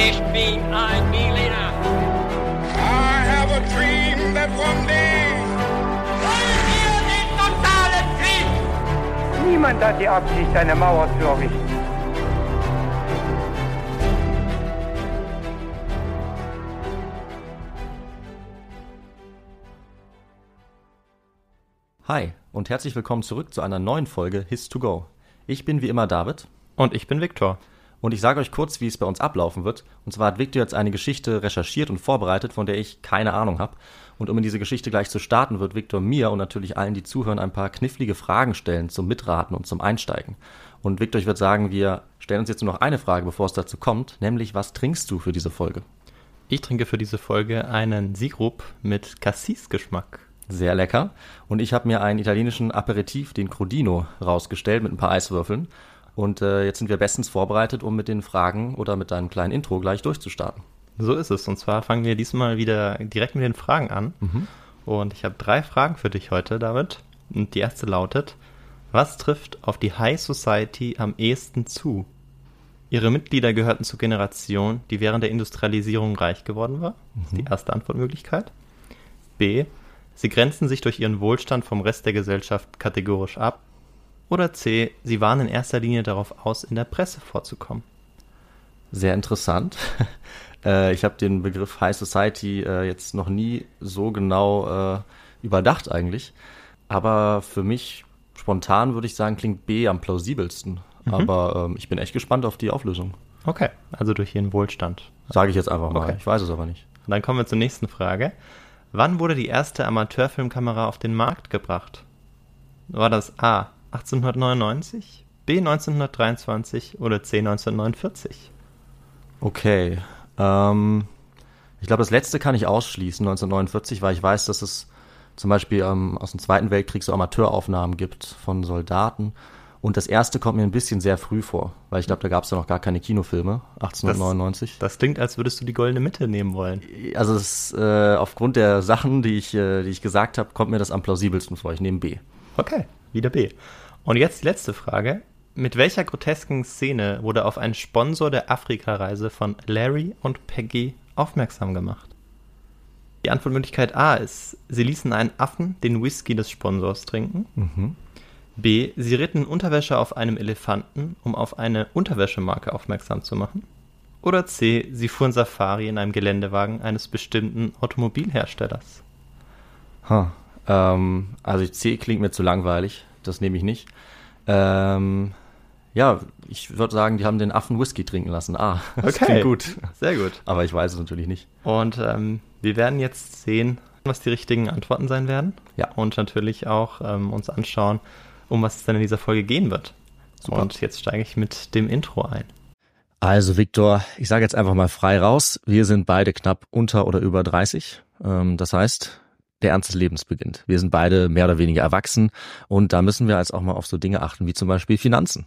Ich bin ein Berliner. I have a dream that one day. Wollen wir den totalen Krieg? Niemand hat die Absicht, eine Mauer zu errichten. Hi und herzlich willkommen zurück zu einer neuen Folge His to Go. Ich bin wie immer David Und ich bin Viktor. Und ich sage euch kurz, wie es bei uns ablaufen wird. Und zwar hat Victor jetzt eine Geschichte recherchiert und vorbereitet, von der ich keine Ahnung habe. Und um in diese Geschichte gleich zu starten, wird Victor mir und natürlich allen, die zuhören, ein paar knifflige Fragen stellen zum Mitraten und zum Einsteigen. Und Victor, ich würde sagen, wir stellen uns jetzt nur noch eine Frage, bevor es dazu kommt, nämlich was trinkst du für diese Folge? Ich trinke für diese Folge einen Sirup mit Cassis-Geschmack. Sehr lecker. Und ich habe mir einen italienischen Aperitif, den Crodino, rausgestellt mit ein paar Eiswürfeln. Und äh, jetzt sind wir bestens vorbereitet, um mit den Fragen oder mit deinem kleinen Intro gleich durchzustarten. So ist es. Und zwar fangen wir diesmal wieder direkt mit den Fragen an. Und ich habe drei Fragen für dich heute, David. Und die erste lautet, was trifft auf die High Society am ehesten zu? Ihre Mitglieder gehörten zur Generation, die während der Industrialisierung reich geworden war. Das ist die erste Antwortmöglichkeit. B. Sie grenzen sich durch ihren Wohlstand vom Rest der Gesellschaft kategorisch ab. Oder C. Sie waren in erster Linie darauf aus, in der Presse vorzukommen. Sehr interessant. äh, ich habe den Begriff High Society äh, jetzt noch nie so genau äh, überdacht eigentlich. Aber für mich spontan würde ich sagen, klingt B am plausibelsten. Aber ähm, ich bin echt gespannt auf die Auflösung. Okay, also durch ihren Wohlstand. Sage ich jetzt einfach mal. Okay. Ich weiß es aber nicht. Dann kommen wir zur nächsten Frage. Wann wurde die erste Amateurfilmkamera auf den Markt gebracht? War das A 1899, B 1923 oder C 1949? Okay. Ähm, ich glaube, das letzte kann ich ausschließen, 1949, weil ich weiß, dass es zum Beispiel ähm, aus dem Zweiten Weltkrieg so Amateuraufnahmen gibt von Soldaten. Und das erste kommt mir ein bisschen sehr früh vor, weil ich glaube, da gab es ja noch gar keine Kinofilme, 1899. Das klingt, als würdest du die goldene Mitte nehmen wollen. also es, äh, aufgrund der Sachen, die ich, äh, die ich gesagt habe, kommt mir das am plausibelsten vor. Ich nehme B. Okay, wieder B. Und jetzt die letzte Frage. Mit welcher grotesken Szene wurde auf einen Sponsor der Afrikareise von Larry und Peggy aufmerksam gemacht? Die Antwortmöglichkeit A ist, sie ließen einen Affen den Whisky des Sponsors trinken. B, sie ritten Unterwäsche auf einem Elefanten, um auf eine Unterwäschemarke aufmerksam zu machen. Oder C, sie fuhren Safari in einem Geländewagen eines bestimmten Automobilherstellers. Ha. Ähm, also C klingt mir zu langweilig. Das nehme ich nicht. Ähm, ja, ich würde sagen, die haben den Affen Whisky trinken lassen. Ah, das Okay. klingt gut. Sehr gut. Aber ich weiß es natürlich nicht. Und ähm, wir werden jetzt sehen, was die richtigen Antworten sein werden. Ja. Und natürlich auch ähm, uns anschauen, um was es dann in dieser Folge gehen wird. Super. Und jetzt steige ich mit dem Intro ein. Also Viktor, ich sage jetzt einfach mal frei raus. Wir sind beide knapp unter oder über 30. Ähm, das heißt, der Ernst des Lebens beginnt. Wir sind beide mehr oder weniger erwachsen und da müssen wir jetzt auch mal auf so Dinge achten wie zum Beispiel Finanzen.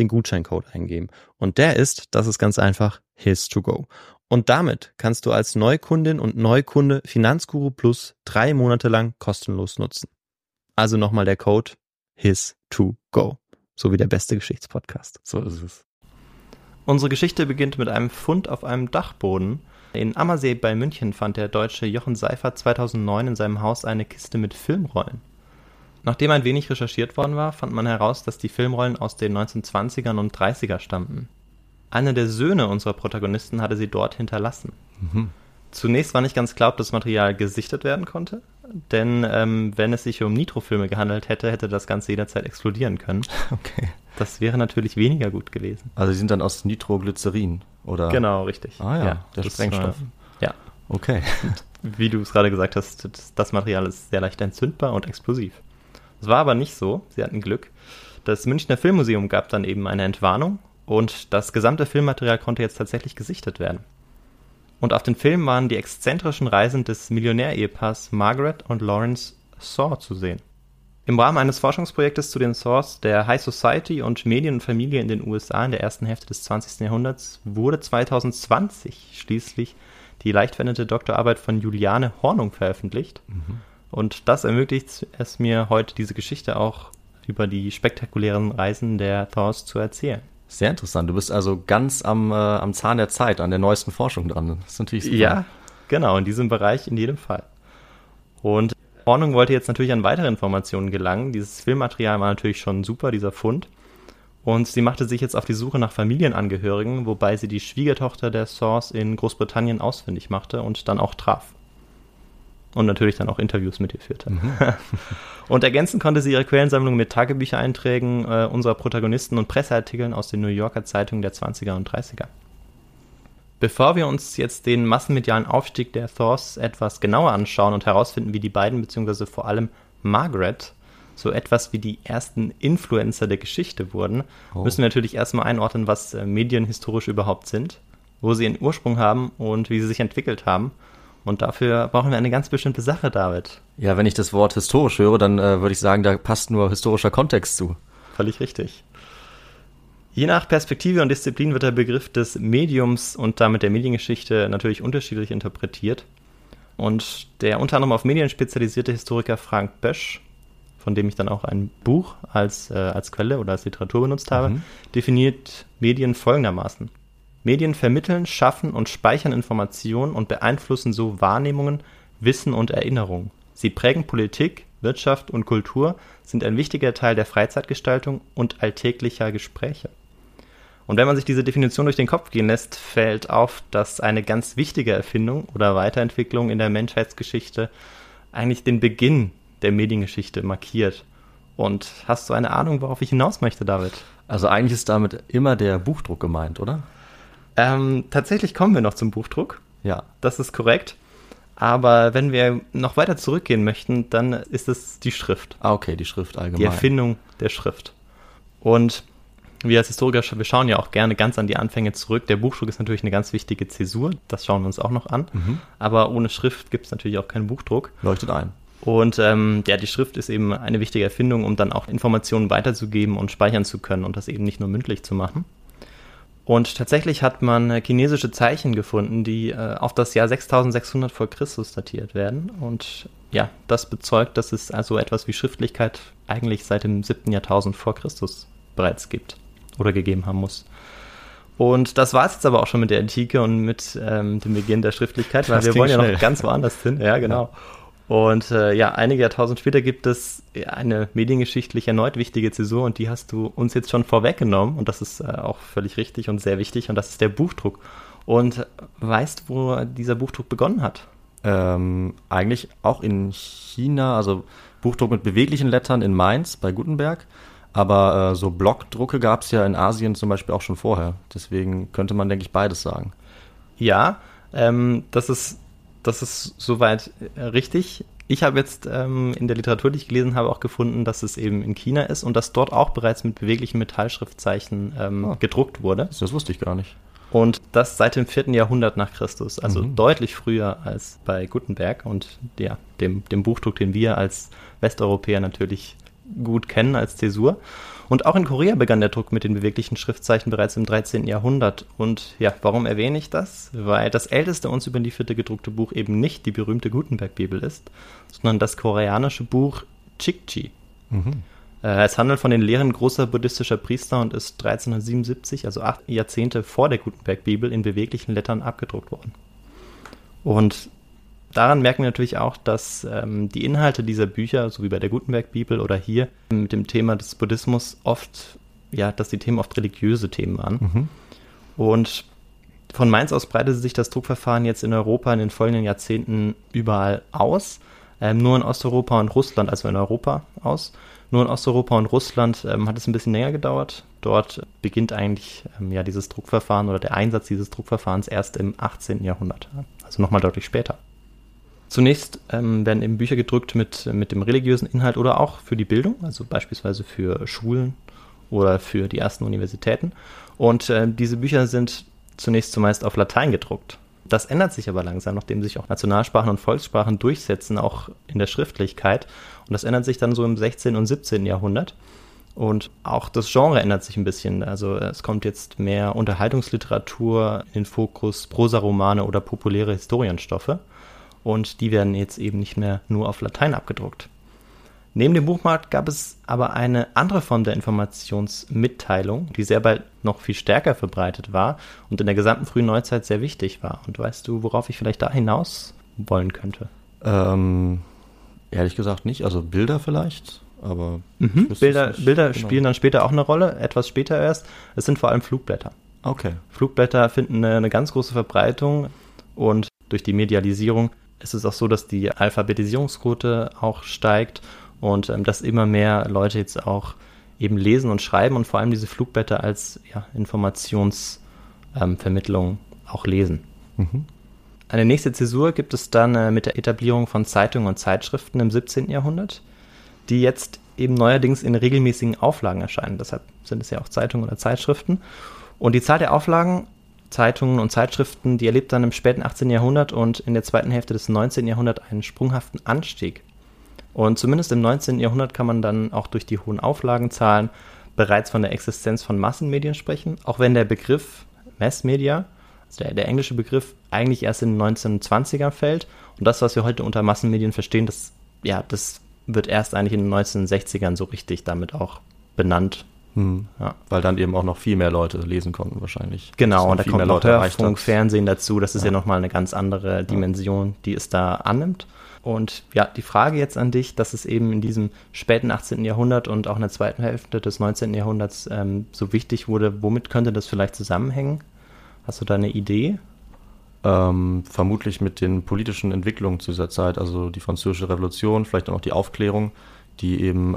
den Gutscheincode eingeben. Und der ist, das ist ganz einfach, his to go. Und damit kannst du als Neukundin und Neukunde Finanzguru Plus drei Monate lang kostenlos nutzen. Also nochmal der Code his to go. So wie der beste Geschichtspodcast. So ist es. Unsere Geschichte beginnt mit einem Fund auf einem Dachboden. In Ammersee bei München fand der deutsche Jochen Seifert 2009 in seinem Haus eine Kiste mit Filmrollen. Nachdem ein wenig recherchiert worden war, fand man heraus, dass die Filmrollen aus den 1920ern und 30er stammten. Einer der Söhne unserer Protagonisten hatte sie dort hinterlassen. Mhm. Zunächst war nicht ganz klar, ob das Material gesichtet werden konnte, denn ähm, wenn es sich um Nitrofilme gehandelt hätte, hätte das Ganze jederzeit explodieren können. Okay. Das wäre natürlich weniger gut gewesen. Also sie sind dann aus Nitroglycerin, oder? Genau, richtig. Ah ja, ja der Sprengstoff. Äh, ja. Okay. Wie du es gerade gesagt hast, das Material ist sehr leicht entzündbar und explosiv. Das war aber nicht so. Sie hatten Glück. Das Münchner Filmmuseum gab dann eben eine Entwarnung und das gesamte Filmmaterial konnte jetzt tatsächlich gesichtet werden. Und auf den Film waren die exzentrischen Reisen des Millionärehepaars Margaret und Lawrence Saw zu sehen. Im Rahmen eines Forschungsprojektes zu den Saws der High Society und Medien und Familie in den USA in der ersten Hälfte des 20. Jahrhunderts wurde 2020 schließlich die leicht veränderte Doktorarbeit von Juliane Hornung veröffentlicht. Mhm. Und das ermöglicht es mir heute, diese Geschichte auch über die spektakulären Reisen der Thors zu erzählen. Sehr interessant. Du bist also ganz am, äh, am Zahn der Zeit, an der neuesten Forschung dran. Das ist natürlich super. Ja, genau, in diesem Bereich in jedem Fall. Und Ordnung wollte jetzt natürlich an weitere Informationen gelangen. Dieses Filmmaterial war natürlich schon super, dieser Fund. Und sie machte sich jetzt auf die Suche nach Familienangehörigen, wobei sie die Schwiegertochter der Source in Großbritannien ausfindig machte und dann auch traf und natürlich dann auch Interviews mit ihr führte. Mhm. und ergänzen konnte sie ihre Quellensammlung mit Tagebüchereinträgen äh, unserer Protagonisten und Presseartikeln aus den New Yorker Zeitungen der 20er und 30er. Bevor wir uns jetzt den massenmedialen Aufstieg der Thors etwas genauer anschauen und herausfinden, wie die beiden, beziehungsweise vor allem Margaret, so etwas wie die ersten Influencer der Geschichte wurden, oh. müssen wir natürlich erstmal einordnen, was äh, Medien historisch überhaupt sind, wo sie ihren Ursprung haben und wie sie sich entwickelt haben und dafür brauchen wir eine ganz bestimmte Sache, David. Ja, wenn ich das Wort historisch höre, dann äh, würde ich sagen, da passt nur historischer Kontext zu. Völlig richtig. Je nach Perspektive und Disziplin wird der Begriff des Mediums und damit der Mediengeschichte natürlich unterschiedlich interpretiert. Und der unter anderem auf Medien spezialisierte Historiker Frank Bösch, von dem ich dann auch ein Buch als, äh, als Quelle oder als Literatur benutzt habe, mhm. definiert Medien folgendermaßen. Medien vermitteln, schaffen und speichern Informationen und beeinflussen so Wahrnehmungen, Wissen und Erinnerung. Sie prägen Politik, Wirtschaft und Kultur, sind ein wichtiger Teil der Freizeitgestaltung und alltäglicher Gespräche. Und wenn man sich diese Definition durch den Kopf gehen lässt, fällt auf, dass eine ganz wichtige Erfindung oder Weiterentwicklung in der Menschheitsgeschichte eigentlich den Beginn der Mediengeschichte markiert. Und hast du eine Ahnung, worauf ich hinaus möchte, David? Also eigentlich ist damit immer der Buchdruck gemeint, oder? Ähm, tatsächlich kommen wir noch zum Buchdruck. Ja. Das ist korrekt. Aber wenn wir noch weiter zurückgehen möchten, dann ist es die Schrift. Ah, okay, die Schrift allgemein. Die Erfindung der Schrift. Und wir als Historiker, wir schauen ja auch gerne ganz an die Anfänge zurück. Der Buchdruck ist natürlich eine ganz wichtige Zäsur, das schauen wir uns auch noch an. Mhm. Aber ohne Schrift gibt es natürlich auch keinen Buchdruck. Leuchtet ein. Und ähm, ja, die Schrift ist eben eine wichtige Erfindung, um dann auch Informationen weiterzugeben und speichern zu können und das eben nicht nur mündlich zu machen. Und tatsächlich hat man äh, chinesische Zeichen gefunden, die äh, auf das Jahr 6600 vor Christus datiert werden. Und ja, das bezeugt, dass es also etwas wie Schriftlichkeit eigentlich seit dem 7. Jahrtausend vor Christus bereits gibt oder gegeben haben muss. Und das war es jetzt aber auch schon mit der Antike und mit ähm, dem Beginn der Schriftlichkeit, weil Das wir wollen ja schnell. noch ganz woanders hin. Ja, genau. Und äh, ja, einige Jahrtausend später gibt es eine mediengeschichtlich erneut wichtige Zäsur und die hast du uns jetzt schon vorweggenommen und das ist äh, auch völlig richtig und sehr wichtig und das ist der Buchdruck. Und weißt, wo dieser Buchdruck begonnen hat? Ähm, eigentlich auch in China, also Buchdruck mit beweglichen Lettern in Mainz bei Gutenberg. Aber äh, so Blockdrucke gab es ja in Asien zum Beispiel auch schon vorher. Deswegen könnte man, denke ich, beides sagen. Ja, ähm, das ist das ist soweit äh, richtig. Ich habe jetzt ähm, in der Literatur, die ich gelesen habe, auch gefunden, dass es eben in China ist und dass dort auch bereits mit beweglichen Metallschriftzeichen ähm, Ah. gedruckt wurde. Das, wusste ich gar nicht. Und das seit dem vierten Jahrhundert nach Christus, also Mhm. deutlich früher als bei Gutenberg und ja, dem, dem Buchdruck, den wir als Westeuropäer natürlich gut kennen als Zäsur. Und auch in Korea begann der Druck mit den beweglichen Schriftzeichen bereits im 13. Jahrhundert. Und ja, warum erwähne ich das? Weil das älteste uns überlieferte gedruckte Buch eben nicht die berühmte Gutenberg-Bibel ist, sondern das koreanische Buch Chikchi. Äh, Es handelt von den Lehren großer buddhistischer Priester und ist 1377, also acht Jahrzehnte vor der Gutenberg-Bibel, in beweglichen Lettern abgedruckt worden. Und daran merken wir natürlich auch, dass ähm, die Inhalte dieser Bücher, so wie bei der Gutenberg-Bibel oder hier mit dem Thema des Buddhismus oft, ja, dass die Themen oft religiöse Themen waren. Und von Mainz aus breitete sich das Druckverfahren jetzt in Europa in den folgenden Jahrzehnten überall aus. Ähm, nur in Osteuropa und Russland, also in Europa aus. Nur in Osteuropa und Russland ähm, hat es ein bisschen länger gedauert. Dort beginnt eigentlich ähm, ja dieses Druckverfahren oder der Einsatz dieses Druckverfahrens erst im 18. Jahrhundert. Also nochmal deutlich später. Zunächst ähm, werden eben Bücher gedrückt mit, mit dem religiösen Inhalt oder auch für die Bildung, also beispielsweise für Schulen oder für die ersten Universitäten. Und äh, diese Bücher sind zunächst zumeist auf Latein gedruckt. Das ändert sich aber langsam, nachdem sich auch Nationalsprachen und Volkssprachen durchsetzen, auch in der Schriftlichkeit. Und das ändert sich dann so im 16. und 17. Jahrhundert. Und auch das Genre ändert sich ein bisschen. Also es kommt jetzt mehr Unterhaltungsliteratur in den Fokus, Prosaromane oder populäre Historienstoffe. Und die werden jetzt eben nicht mehr nur auf Latein abgedruckt. Neben dem Buchmarkt gab es aber eine andere Form der Informationsmitteilung, die sehr bald noch viel stärker verbreitet war und in der gesamten frühen Neuzeit sehr wichtig war. Und weißt du, worauf ich vielleicht da hinaus wollen könnte? Ähm, ehrlich gesagt nicht. Also Bilder vielleicht, aber es Bilder. Bilder Genau. spielen dann später auch eine Rolle, etwas später erst. Es sind vor allem Flugblätter. Okay. Flugblätter finden eine, eine ganz große Verbreitung und durch die Medialisierung ist es auch so, dass die Alphabetisierungsquote auch steigt und ähm, dass immer mehr Leute jetzt auch eben lesen und schreiben und vor allem diese Flugblätter als ja, Informationsvermittlung auch lesen. Mhm. Eine nächste Zäsur gibt es dann äh, mit der Etablierung von Zeitungen und Zeitschriften im 17. Jahrhundert, die jetzt eben neuerdings in regelmäßigen Auflagen erscheinen. Deshalb sind es ja auch Zeitungen oder Zeitschriften. Und die Zahl der Auflagen, Zeitungen und Zeitschriften, die erlebt dann im späten 18. Jahrhundert und in der zweiten Hälfte des 19. Jahrhunderts einen sprunghaften Anstieg. Und zumindest im 19. Jahrhundert kann man dann auch durch die hohen Auflagenzahlen bereits von der Existenz von Massenmedien sprechen, auch wenn der Begriff Massmedia, also der, der englische Begriff, eigentlich erst in den 1920ern fällt. Und das, was wir heute unter Massenmedien verstehen, das, ja, das wird erst eigentlich in den 1960ern so richtig damit auch benannt. Hm. Ja. Weil dann eben auch noch viel mehr Leute lesen konnten wahrscheinlich. Genau, und da kommt noch Hörfunk. Fernsehen dazu. Das ist ja, Ja. nochmal eine ganz andere Dimension, die es da annimmt. Und ja, die Frage jetzt an dich, dass es eben in diesem späten 18. Jahrhundert und auch in der zweiten Hälfte des 19. Jahrhunderts ähm, so wichtig wurde, womit könnte das vielleicht zusammenhängen? Hast du da eine Idee? Ähm, vermutlich mit den politischen Entwicklungen zu dieser Zeit, also die französische Revolution, vielleicht auch noch die Aufklärung, die eben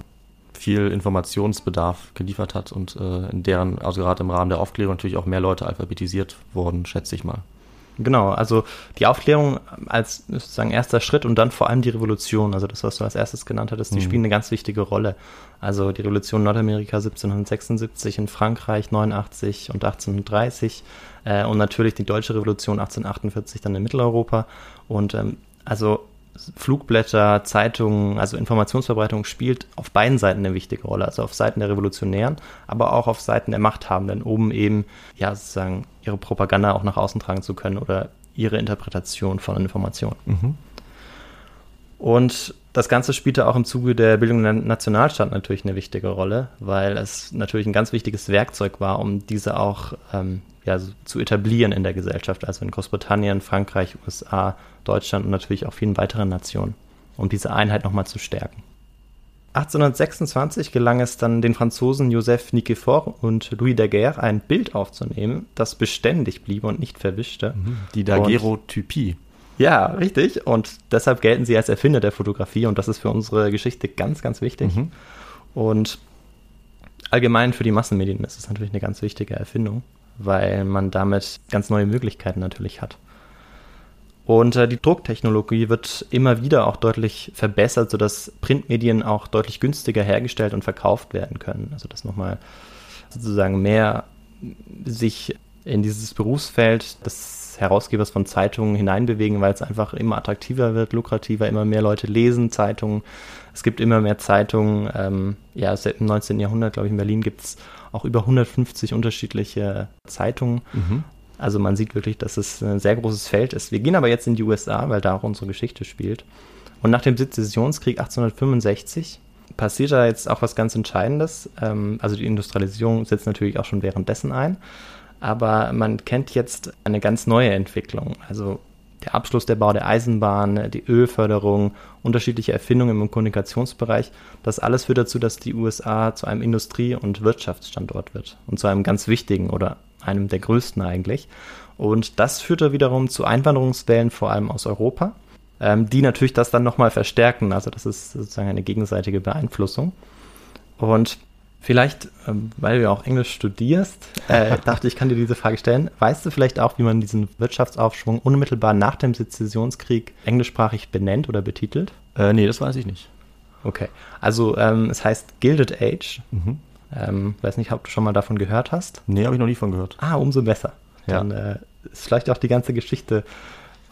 viel Informationsbedarf geliefert hat und äh, in deren, also gerade im Rahmen der Aufklärung natürlich auch mehr Leute alphabetisiert wurden, schätze ich mal. Genau, also die Aufklärung als sozusagen erster Schritt und dann vor allem die Revolution, also das, was du als erstes genannt hattest, die Mhm. spielen eine ganz wichtige Rolle. Also die Revolution Nordamerika 1776, in Frankreich 89 und 1830 äh, und natürlich die deutsche Revolution 1848 dann in Mitteleuropa. Und ähm, also Flugblätter, Zeitungen, also Informationsverbreitung spielt auf beiden Seiten eine wichtige Rolle, also auf Seiten der Revolutionären, aber auch auf Seiten der Machthabenden, um eben ja sozusagen ihre Propaganda auch nach außen tragen zu können oder ihre Interpretation von Informationen. Mhm. Und das Ganze spielte auch im Zuge der Bildung der Nationalstaat natürlich eine wichtige Rolle, weil es natürlich ein ganz wichtiges Werkzeug war, um diese auch ähm, ja, zu etablieren in der Gesellschaft, also in Großbritannien, Frankreich, USA, Deutschland und natürlich auch vielen weiteren Nationen, um diese Einheit nochmal zu stärken. 1826 gelang es dann den Franzosen Joseph Nicephore und Louis Daguerre, ein Bild aufzunehmen, das beständig blieb und nicht verwischte. Die Daguerreotypie. Ja, richtig. Und deshalb gelten sie als Erfinder der Fotografie und das ist für unsere Geschichte ganz, ganz wichtig. Mhm. Und allgemein für die Massenmedien ist es natürlich eine ganz wichtige Erfindung, weil man damit ganz neue Möglichkeiten natürlich hat. Und äh, die Drucktechnologie wird immer wieder auch deutlich verbessert, sodass Printmedien auch deutlich günstiger hergestellt und verkauft werden können. Also dass nochmal sozusagen mehr sich in dieses Berufsfeld des Herausgebers von Zeitungen hineinbewegen, weil es einfach immer attraktiver wird, lukrativer, immer mehr Leute lesen Zeitungen. Es gibt immer mehr Zeitungen. Ähm, ja, seit dem 19. Jahrhundert, glaube ich, in Berlin gibt es auch über 150 unterschiedliche Zeitungen. Mhm. Also man sieht wirklich, dass es ein sehr großes Feld ist. Wir gehen aber jetzt in die USA, weil da auch unsere Geschichte spielt. Und nach dem Sezessionskrieg 1865 passiert da jetzt auch was ganz Entscheidendes. Ähm, also die Industrialisierung setzt natürlich auch schon währenddessen ein. Aber man kennt jetzt eine ganz neue Entwicklung. Also der Abschluss der Bau der Eisenbahn, die Ölförderung, unterschiedliche Erfindungen im Kommunikationsbereich, das alles führt dazu, dass die USA zu einem Industrie- und Wirtschaftsstandort wird und zu einem ganz wichtigen oder einem der größten eigentlich. Und das führte wiederum zu Einwanderungswellen, vor allem aus Europa, ähm, die natürlich das dann nochmal verstärken. Also das ist sozusagen eine gegenseitige Beeinflussung. Und vielleicht, ähm, weil du auch Englisch studierst, äh, dachte ich, kann dir diese Frage stellen. Weißt du vielleicht auch, wie man diesen Wirtschaftsaufschwung unmittelbar nach dem Sezessionskrieg englischsprachig benennt oder betitelt? Äh, nee, das weiß ich nicht. Okay, also ähm, es heißt Gilded Age. Mhm. Ähm, weiß nicht, ob du schon mal davon gehört hast. Nee, habe ich noch nie von gehört. Ah, umso besser. Ja. Dann äh, ist vielleicht auch die ganze Geschichte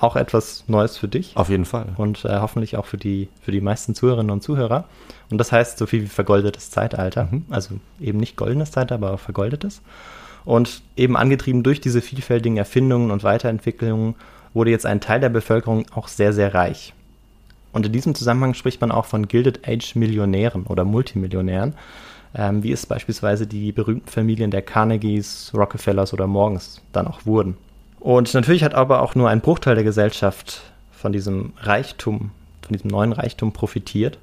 auch etwas Neues für dich Auf jeden Fall. und äh, hoffentlich auch für die, für die meisten Zuhörerinnen und Zuhörer. Und das heißt so viel wie vergoldetes Zeitalter. Mhm. Also eben nicht goldenes Zeitalter, aber vergoldetes. Und eben angetrieben durch diese vielfältigen Erfindungen und Weiterentwicklungen wurde jetzt ein Teil der Bevölkerung auch sehr, sehr reich. Und in diesem Zusammenhang spricht man auch von Gilded Age Millionären oder Multimillionären, ähm, wie es beispielsweise die berühmten Familien der Carnegies, Rockefellers oder Morgans dann auch wurden. Und natürlich hat aber auch nur ein Bruchteil der Gesellschaft von diesem Reichtum, von diesem neuen Reichtum profitiert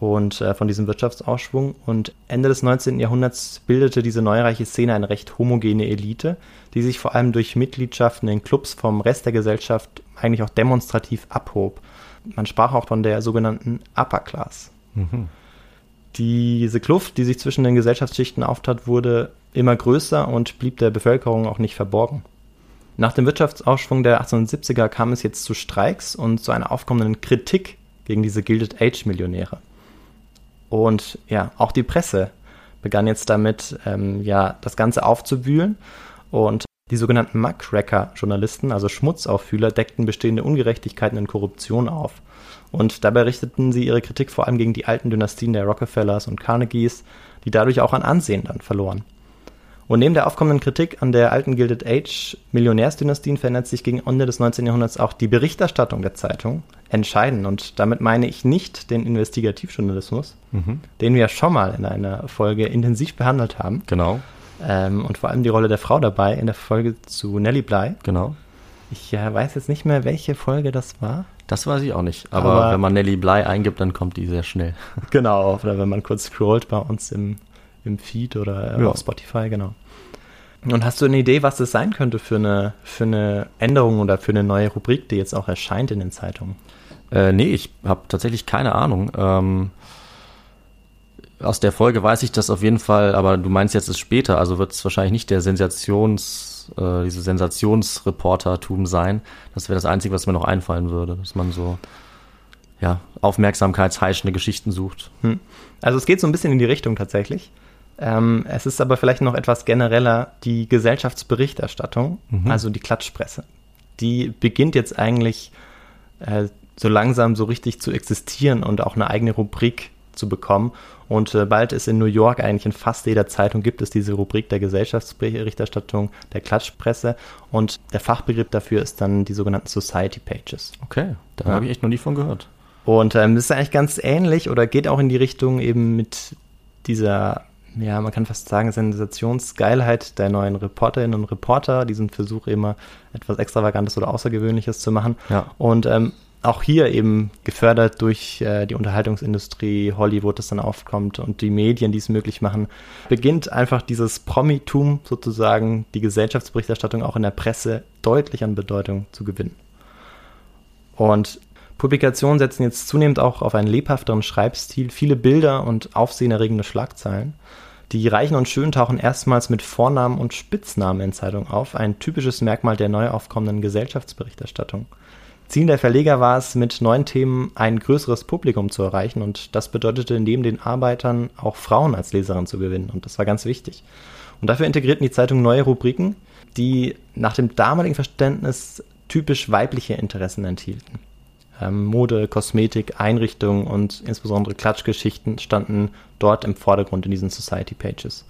und äh, von diesem Wirtschaftsausschwung. Und Ende des 19. Jahrhunderts bildete diese neureiche Szene eine recht homogene Elite, die sich vor allem durch Mitgliedschaften in Clubs vom Rest der Gesellschaft eigentlich auch demonstrativ abhob. Man sprach auch von der sogenannten Upper Class. Mhm. Diese Kluft, die sich zwischen den Gesellschaftsschichten auftat, wurde immer größer und blieb der Bevölkerung auch nicht verborgen. Nach dem Wirtschaftsaufschwung der 1870er kam es jetzt zu Streiks und zu einer aufkommenden Kritik gegen diese Gilded Age Millionäre. Und ja, auch die Presse begann jetzt damit, ähm, ja, das Ganze aufzuwühlen und die sogenannten Muckracker-Journalisten, also Schmutzauffühler, deckten bestehende Ungerechtigkeiten und Korruption auf. Und dabei richteten sie ihre Kritik vor allem gegen die alten Dynastien der Rockefellers und Carnegies, die dadurch auch an Ansehen dann verloren. Und neben der aufkommenden Kritik an der alten Gilded Age Millionärsdynastien verändert sich gegen Ende des 19. Jahrhunderts auch die Berichterstattung der Zeitung entscheidend. Und damit meine ich nicht den Investigativjournalismus, Mhm. den wir schon mal in einer Folge intensiv behandelt haben. Genau, Ähm, und vor allem die Rolle der Frau dabei in der Folge zu Nelly Bly. genau. Ich äh, weiß jetzt nicht mehr, welche Folge das war. Das weiß ich auch nicht. Aber, Aber- wenn man Nelly Bly eingibt, dann kommt die sehr schnell. Genau, oder wenn man kurz scrollt bei uns im, im Feed oder äh, Ja. auf Spotify, genau. Und hast du eine Idee, was das sein könnte für eine, für eine Änderung oder für eine neue Rubrik, die jetzt auch erscheint in den Zeitungen? Äh, nee, ich habe tatsächlich keine Ahnung. Ähm, aus der Folge weiß ich das auf jeden Fall, aber du meinst jetzt es später, also wird es wahrscheinlich nicht der Sensations, äh, diese Sensationsreportertum sein. Das wäre das Einzige, was mir noch einfallen würde, dass man so ja, aufmerksamkeitsheischende Geschichten sucht. Hm. Also es geht so ein bisschen in die Richtung tatsächlich. Ähm, es ist aber vielleicht noch etwas genereller die Gesellschaftsberichterstattung, Mhm. also die Klatschpresse. Die beginnt jetzt eigentlich äh, so langsam so richtig zu existieren und auch eine eigene Rubrik zu bekommen. Und äh, bald ist in New York eigentlich in fast jeder Zeitung gibt es diese Rubrik der Gesellschaftsberichterstattung, der Klatschpresse. Und der Fachbegriff dafür ist dann die sogenannten Society Pages. Okay, da Ja. habe ich echt noch nie von gehört. Und ähm, das ist eigentlich ganz ähnlich oder geht auch in die Richtung eben mit dieser ja, man kann fast sagen, Sensationsgeilheit der neuen Reporterinnen und Reporter, diesen Versuch immer etwas Extravagantes oder Außergewöhnliches zu machen. Ja. Und ähm, auch hier eben gefördert durch äh, die Unterhaltungsindustrie, Hollywood, das dann aufkommt und die Medien, die es möglich machen, beginnt einfach dieses Promitum sozusagen, die Gesellschaftsberichterstattung auch in der Presse deutlich an Bedeutung zu gewinnen. Und Publikationen setzen jetzt zunehmend auch auf einen lebhafteren Schreibstil, viele Bilder und aufsehenerregende Schlagzeilen. Die Reichen und Schönen tauchen erstmals mit Vornamen und Spitznamen in Zeitungen auf, ein typisches Merkmal der neu aufkommenden Gesellschaftsberichterstattung. Ziel der Verleger war es, mit neuen Themen ein größeres Publikum zu erreichen und das bedeutete neben den Arbeitern auch Frauen als Leserin zu gewinnen und das war ganz wichtig. Und dafür integrierten die Zeitungen neue Rubriken, die nach dem damaligen Verständnis typisch weibliche Interessen enthielten. Ähm, Mode, Kosmetik, Einrichtung und insbesondere Klatschgeschichten standen dort im Vordergrund in diesen Society Pages.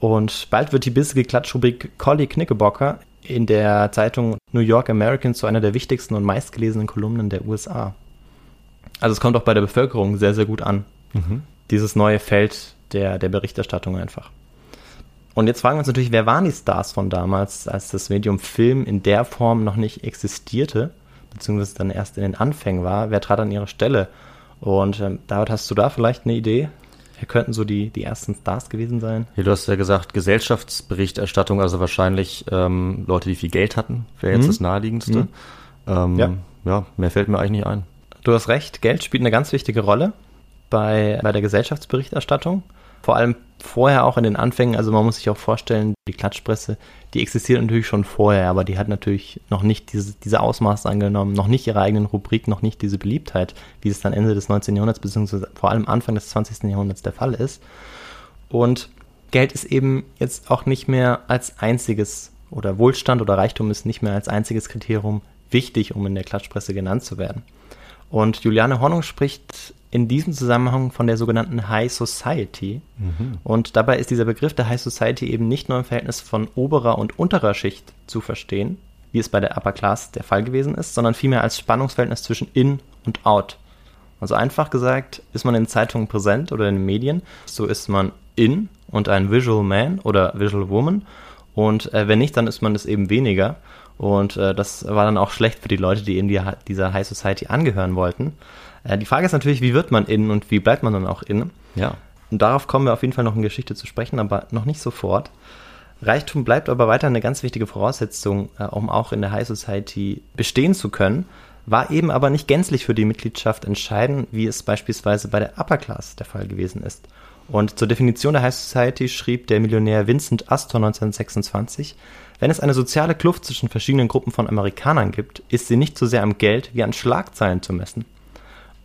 Und bald wird die bissige Klatschrubrik Collie Knickerbocker in der Zeitung New York American zu einer der wichtigsten und meistgelesenen Kolumnen der USA. Also es kommt auch bei der Bevölkerung sehr, sehr gut an. Mhm. Dieses neue Feld der, der Berichterstattung einfach. Und jetzt fragen wir uns natürlich, wer waren die Stars von damals, als das Medium Film in der Form noch nicht existierte, beziehungsweise dann erst in den Anfängen war? Wer trat an ihre Stelle? Und ähm, David, hast du da vielleicht eine Idee? Wer könnten so die, die ersten Stars gewesen sein? Ja, du hast ja gesagt, Gesellschaftsberichterstattung, also wahrscheinlich ähm, Leute, die viel Geld hatten, wäre jetzt mhm. das naheliegendste. Mhm. Ähm, ja. ja, mehr fällt mir eigentlich nicht ein. Du hast recht, Geld spielt eine ganz wichtige Rolle bei, bei der Gesellschaftsberichterstattung vor allem vorher auch in den Anfängen, also man muss sich auch vorstellen, die Klatschpresse, die existiert natürlich schon vorher, aber die hat natürlich noch nicht diese, diese Ausmaße angenommen, noch nicht ihre eigenen Rubrik, noch nicht diese Beliebtheit, wie es dann Ende des 19. Jahrhunderts beziehungsweise vor allem Anfang des 20. Jahrhunderts der Fall ist. Und Geld ist eben jetzt auch nicht mehr als einziges oder Wohlstand oder Reichtum ist nicht mehr als einziges Kriterium wichtig, um in der Klatschpresse genannt zu werden. Und Juliane Hornung spricht in diesem Zusammenhang von der sogenannten High Society. Mhm. Und dabei ist dieser Begriff der High Society eben nicht nur im Verhältnis von oberer und unterer Schicht zu verstehen, wie es bei der Upper Class der Fall gewesen ist, sondern vielmehr als Spannungsverhältnis zwischen In und Out. Also einfach gesagt, ist man in Zeitungen präsent oder in den Medien, so ist man in und ein Visual Man oder Visual Woman. Und äh, wenn nicht, dann ist man es eben weniger. Und äh, das war dann auch schlecht für die Leute, die in die, dieser High Society angehören wollten. Äh, die Frage ist natürlich, wie wird man innen und wie bleibt man dann auch innen? Ja. Und darauf kommen wir auf jeden Fall noch in Geschichte zu sprechen, aber noch nicht sofort. Reichtum bleibt aber weiter eine ganz wichtige Voraussetzung, äh, um auch in der High Society bestehen zu können, war eben aber nicht gänzlich für die Mitgliedschaft entscheidend, wie es beispielsweise bei der Upper Class der Fall gewesen ist. Und zur Definition der High Society schrieb der Millionär Vincent Astor 1926, wenn es eine soziale Kluft zwischen verschiedenen Gruppen von Amerikanern gibt, ist sie nicht so sehr am Geld wie an Schlagzeilen zu messen.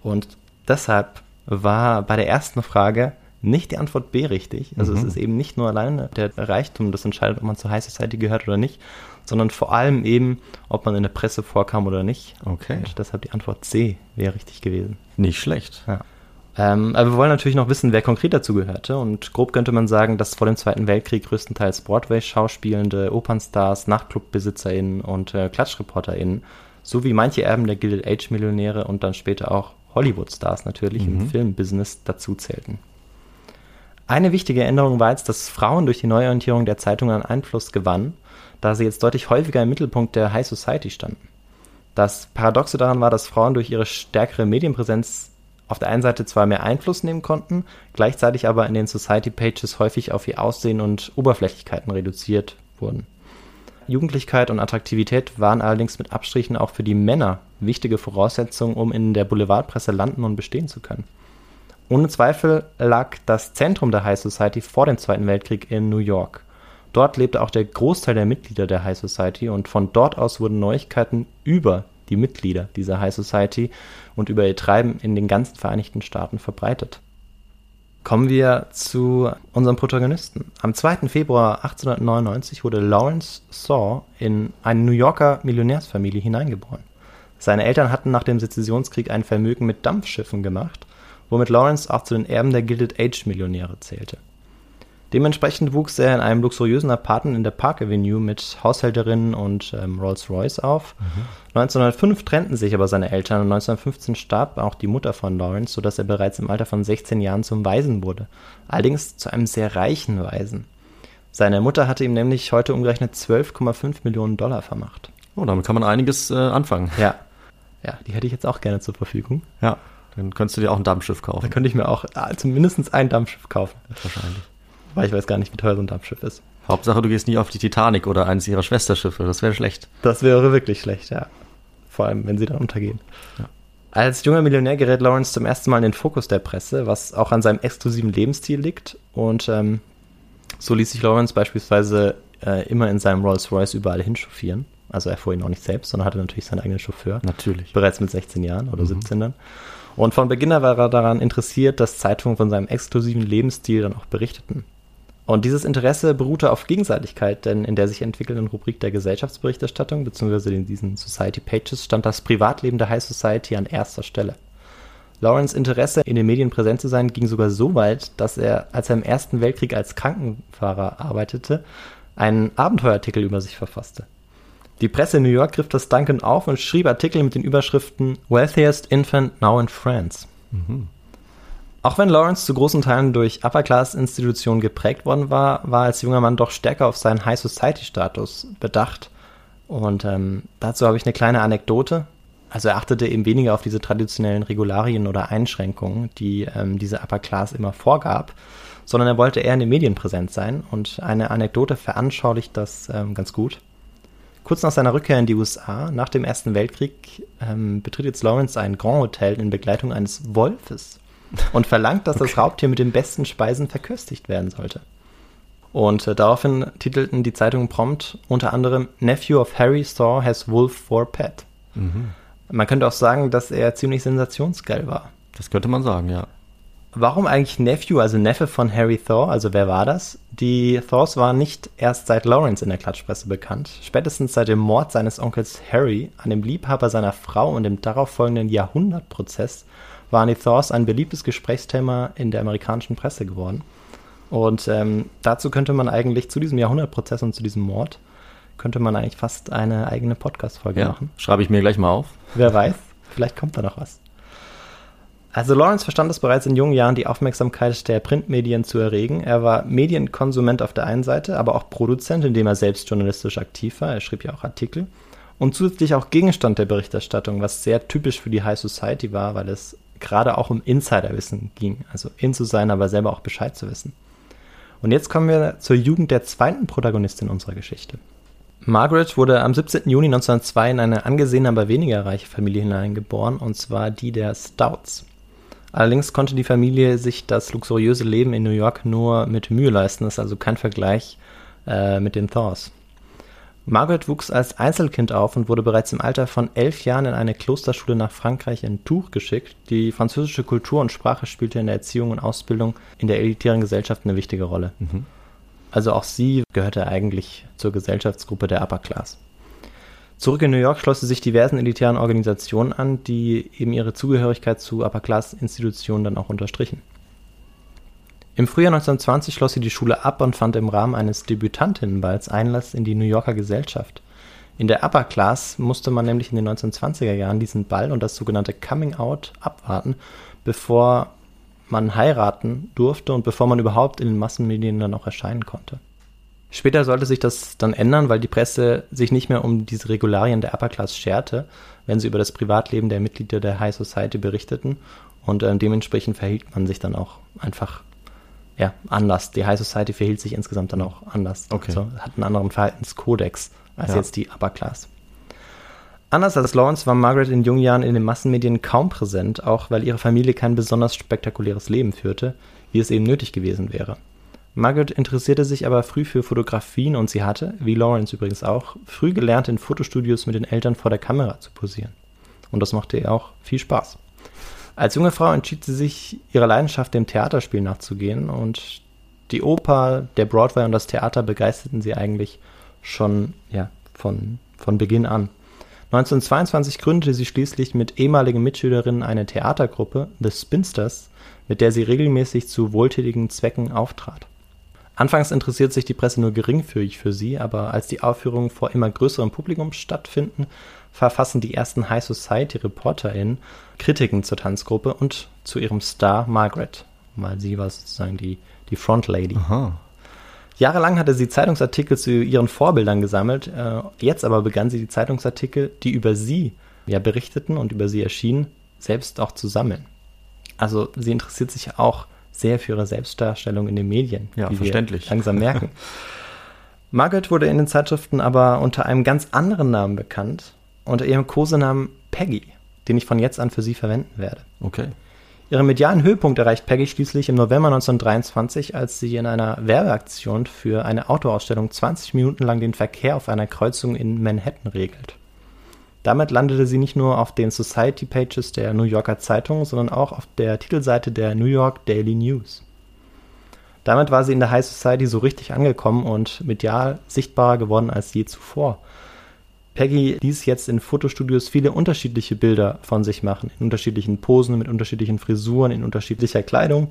Und deshalb war bei der ersten Frage nicht die Antwort B richtig. Also mhm. es ist eben nicht nur alleine der Reichtum, das entscheidet, ob man zur High Society gehört oder nicht, sondern vor allem eben, ob man in der Presse vorkam oder nicht. Okay. Und deshalb die Antwort C wäre richtig gewesen. Nicht schlecht. Ja. Ähm, aber wir wollen natürlich noch wissen, wer konkret dazu gehörte. Und grob könnte man sagen, dass vor dem Zweiten Weltkrieg größtenteils Broadway-Schauspielende, Opernstars, NachtclubbesitzerInnen und äh, KlatschreporterInnen sowie manche Erben der Gilded Age-Millionäre und dann später auch Hollywood-Stars natürlich mhm. im Filmbusiness dazu zählten. Eine wichtige Änderung war jetzt, dass Frauen durch die Neuorientierung der Zeitung an Einfluss gewannen, da sie jetzt deutlich häufiger im Mittelpunkt der High Society standen. Das Paradoxe daran war, dass Frauen durch ihre stärkere Medienpräsenz auf der einen Seite zwar mehr Einfluss nehmen konnten, gleichzeitig aber in den Society Pages häufig auf ihr Aussehen und Oberflächlichkeiten reduziert wurden. Jugendlichkeit und Attraktivität waren allerdings mit Abstrichen auch für die Männer wichtige Voraussetzungen, um in der Boulevardpresse landen und bestehen zu können. Ohne Zweifel lag das Zentrum der High Society vor dem Zweiten Weltkrieg in New York. Dort lebte auch der Großteil der Mitglieder der High Society und von dort aus wurden Neuigkeiten über die Mitglieder dieser High Society und über ihr Treiben in den ganzen Vereinigten Staaten verbreitet. Kommen wir zu unserem Protagonisten. Am 2. Februar 1899 wurde Lawrence Saw in eine New Yorker Millionärsfamilie hineingeboren. Seine Eltern hatten nach dem Sezessionskrieg ein Vermögen mit Dampfschiffen gemacht, womit Lawrence auch zu den Erben der Gilded Age Millionäre zählte. Dementsprechend wuchs er in einem luxuriösen Apartment in der Park Avenue mit Haushälterinnen und ähm, Rolls-Royce auf. Mhm. 1905 trennten sich aber seine Eltern und 1915 starb auch die Mutter von Lawrence, sodass er bereits im Alter von 16 Jahren zum Waisen wurde. Allerdings zu einem sehr reichen Waisen. Seine Mutter hatte ihm nämlich heute umgerechnet 12,5 Millionen Dollar vermacht. Oh, damit kann man einiges äh, anfangen. Ja. Ja, die hätte ich jetzt auch gerne zur Verfügung. Ja, dann könntest du dir auch ein Dampfschiff kaufen. Da könnte ich mir auch äh, zumindest ein Dampfschiff kaufen. Wahrscheinlich. Weil ich weiß gar nicht, wie teuer so ein Dampfschiff ist. Hauptsache, du gehst nie auf die Titanic oder eines ihrer Schwesterschiffe. Das wäre schlecht. Das wäre wirklich schlecht, ja. Vor allem, wenn sie dann untergehen. Ja. Als junger Millionär gerät Lawrence zum ersten Mal in den Fokus der Presse, was auch an seinem exklusiven Lebensstil liegt. Und ähm, so ließ sich Lawrence beispielsweise äh, immer in seinem Rolls-Royce überall hinchauffieren. Also er fuhr ihn auch nicht selbst, sondern hatte natürlich seinen eigenen Chauffeur. Natürlich. Bereits mit 16 Jahren oder mhm. 17 dann. Und von Beginn an war er daran interessiert, dass Zeitungen von seinem exklusiven Lebensstil dann auch berichteten. Und dieses Interesse beruhte auf Gegenseitigkeit, denn in der sich entwickelnden Rubrik der Gesellschaftsberichterstattung bzw. in diesen Society Pages stand das Privatleben der High Society an erster Stelle. Lawrence Interesse in den Medien präsent zu sein ging sogar so weit, dass er, als er im Ersten Weltkrieg als Krankenfahrer arbeitete, einen Abenteuerartikel über sich verfasste. Die Presse in New York griff das Duncan auf und schrieb Artikel mit den Überschriften Wealthiest Infant Now in France. Mhm. Auch wenn Lawrence zu großen Teilen durch Upper-Class-Institutionen geprägt worden war, war als junger Mann doch stärker auf seinen High-Society-Status bedacht. Und ähm, dazu habe ich eine kleine Anekdote. Also er achtete eben weniger auf diese traditionellen Regularien oder Einschränkungen, die ähm, diese Upper Class immer vorgab, sondern er wollte eher in den Medien präsent sein. Und eine Anekdote veranschaulicht das ähm, ganz gut. Kurz nach seiner Rückkehr in die USA, nach dem Ersten Weltkrieg, ähm, betritt jetzt Lawrence ein Grand Hotel in Begleitung eines Wolfes und verlangt, dass okay. das Raubtier mit den besten Speisen verköstigt werden sollte. Und äh, daraufhin titelten die Zeitungen prompt unter anderem Nephew of Harry Thor has Wolf for Pet. Mhm. Man könnte auch sagen, dass er ziemlich sensationsgeil war. Das könnte man sagen, ja. Warum eigentlich Nephew, also Neffe von Harry Thor? Also wer war das? Die Thors waren nicht erst seit Lawrence in der Klatschpresse bekannt. Spätestens seit dem Mord seines Onkels Harry an dem Liebhaber seiner Frau und dem darauffolgenden Jahrhundertprozess waren die Thors ein beliebtes Gesprächsthema in der amerikanischen Presse geworden. Und ähm, dazu könnte man eigentlich zu diesem Jahrhundertprozess und zu diesem Mord könnte man eigentlich fast eine eigene Podcast-Folge ja, machen. Schreibe ich mir gleich mal auf. Wer weiß, vielleicht kommt da noch was. Also Lawrence verstand es bereits in jungen Jahren, die Aufmerksamkeit der Printmedien zu erregen. Er war Medienkonsument auf der einen Seite, aber auch Produzent, indem er selbst journalistisch aktiv war. Er schrieb ja auch Artikel. Und zusätzlich auch Gegenstand der Berichterstattung, was sehr typisch für die High Society war, weil es gerade auch um Insiderwissen ging. Also in zu sein, aber selber auch Bescheid zu wissen. Und jetzt kommen wir zur Jugend der zweiten Protagonistin unserer Geschichte. Margaret wurde am 17. Juni 1902 in eine angesehene, aber weniger reiche Familie hineingeboren, und zwar die der Stouts. Allerdings konnte die Familie sich das luxuriöse Leben in New York nur mit Mühe leisten, das ist also kein Vergleich äh, mit den Thors. Margaret wuchs als Einzelkind auf und wurde bereits im Alter von elf Jahren in eine Klosterschule nach Frankreich in Tours geschickt. Die französische Kultur und Sprache spielte in der Erziehung und Ausbildung in der elitären Gesellschaft eine wichtige Rolle. Mhm. Also auch sie gehörte eigentlich zur Gesellschaftsgruppe der Upper Class. Zurück in New York schloss sie sich diversen elitären Organisationen an, die eben ihre Zugehörigkeit zu Upper-Class-Institutionen dann auch unterstrichen. Im Frühjahr 1920 schloss sie die Schule ab und fand im Rahmen eines Debütantinnenballs Einlass in die New Yorker Gesellschaft. In der Upper Class musste man nämlich in den 1920er Jahren diesen Ball und das sogenannte Coming Out abwarten, bevor man heiraten durfte und bevor man überhaupt in den Massenmedien dann auch erscheinen konnte. Später sollte sich das dann ändern, weil die Presse sich nicht mehr um diese Regularien der Upper Class scherte, wenn sie über das Privatleben der Mitglieder der High Society berichteten. Und äh, dementsprechend verhielt man sich dann auch einfach ja, anders. Die High Society verhielt sich insgesamt dann auch anders. Okay. Also hat einen anderen Verhaltenskodex als ja. jetzt die Upper Class. Anders als Lawrence war Margaret in jungen Jahren in den Massenmedien kaum präsent, auch weil ihre Familie kein besonders spektakuläres Leben führte, wie es eben nötig gewesen wäre. Margaret interessierte sich aber früh für Fotografien und sie hatte, wie Lawrence übrigens auch, früh gelernt, in Fotostudios mit den Eltern vor der Kamera zu posieren. Und das machte ihr auch viel Spaß. Als junge Frau entschied sie sich, ihrer Leidenschaft dem Theaterspiel nachzugehen und die Oper, der Broadway und das Theater begeisterten sie eigentlich schon ja, von, von Beginn an. 1922 gründete sie schließlich mit ehemaligen Mitschülerinnen eine Theatergruppe, The Spinsters, mit der sie regelmäßig zu wohltätigen Zwecken auftrat. Anfangs interessiert sich die Presse nur geringfügig für sie, aber als die Aufführungen vor immer größerem Publikum stattfinden, verfassen die ersten High Society ReporterInnen Kritiken zur Tanzgruppe und zu ihrem Star Margaret, weil sie war sozusagen die, die Front Lady. Aha. Jahrelang hatte sie Zeitungsartikel zu ihren Vorbildern gesammelt, äh, jetzt aber begann sie die Zeitungsartikel, die über sie ja berichteten und über sie erschienen, selbst auch zu sammeln. Also sie interessiert sich auch sehr für ihre Selbstdarstellung in den Medien, Ja, wie verständlich. wir langsam merken. Margaret wurde in den Zeitschriften aber unter einem ganz anderen Namen bekannt, unter ihrem Kosenamen Peggy, den ich von jetzt an für sie verwenden werde. Okay. Ihren medialen Höhepunkt erreicht Peggy schließlich im November 1923, als sie in einer Werbeaktion für eine Autoausstellung 20 Minuten lang den Verkehr auf einer Kreuzung in Manhattan regelt. Damit landete sie nicht nur auf den Society Pages der New Yorker Zeitung, sondern auch auf der Titelseite der New York Daily News. Damit war sie in der High Society so richtig angekommen und medial sichtbarer geworden als je zuvor. Peggy ließ jetzt in Fotostudios viele unterschiedliche Bilder von sich machen, in unterschiedlichen Posen, mit unterschiedlichen Frisuren, in unterschiedlicher Kleidung.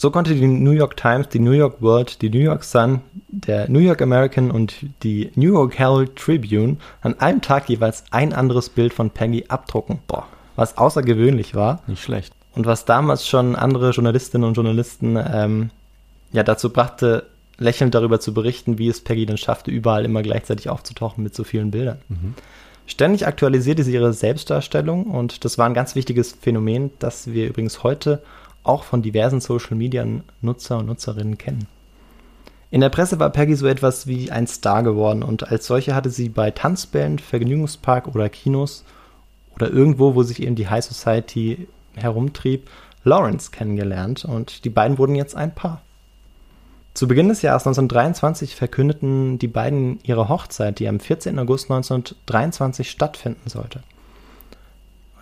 So konnte die New York Times, die New York World, die New York Sun, der New York American und die New York Herald Tribune an einem Tag jeweils ein anderes Bild von Peggy abdrucken. Boah, was außergewöhnlich war Nicht schlecht. und was damals schon andere Journalistinnen und Journalisten ähm, ja dazu brachte, lächelnd darüber zu berichten, wie es Peggy dann schaffte, überall immer gleichzeitig aufzutauchen mit so vielen Bildern. Ständig aktualisierte sie ihre Selbstdarstellung und das war ein ganz wichtiges Phänomen, das wir übrigens heute auch von diversen Social Media Nutzer und Nutzerinnen kennen. In der Presse war Peggy so etwas wie ein Star geworden und als solche hatte sie bei Tanzbällen, Vergnügungspark oder Kinos oder irgendwo, wo sich eben die High Society herumtrieb, Lawrence kennengelernt und die beiden wurden jetzt ein Paar. Zu Beginn des Jahres 1923 verkündeten die beiden ihre Hochzeit, die am 14. August 1923 stattfinden sollte.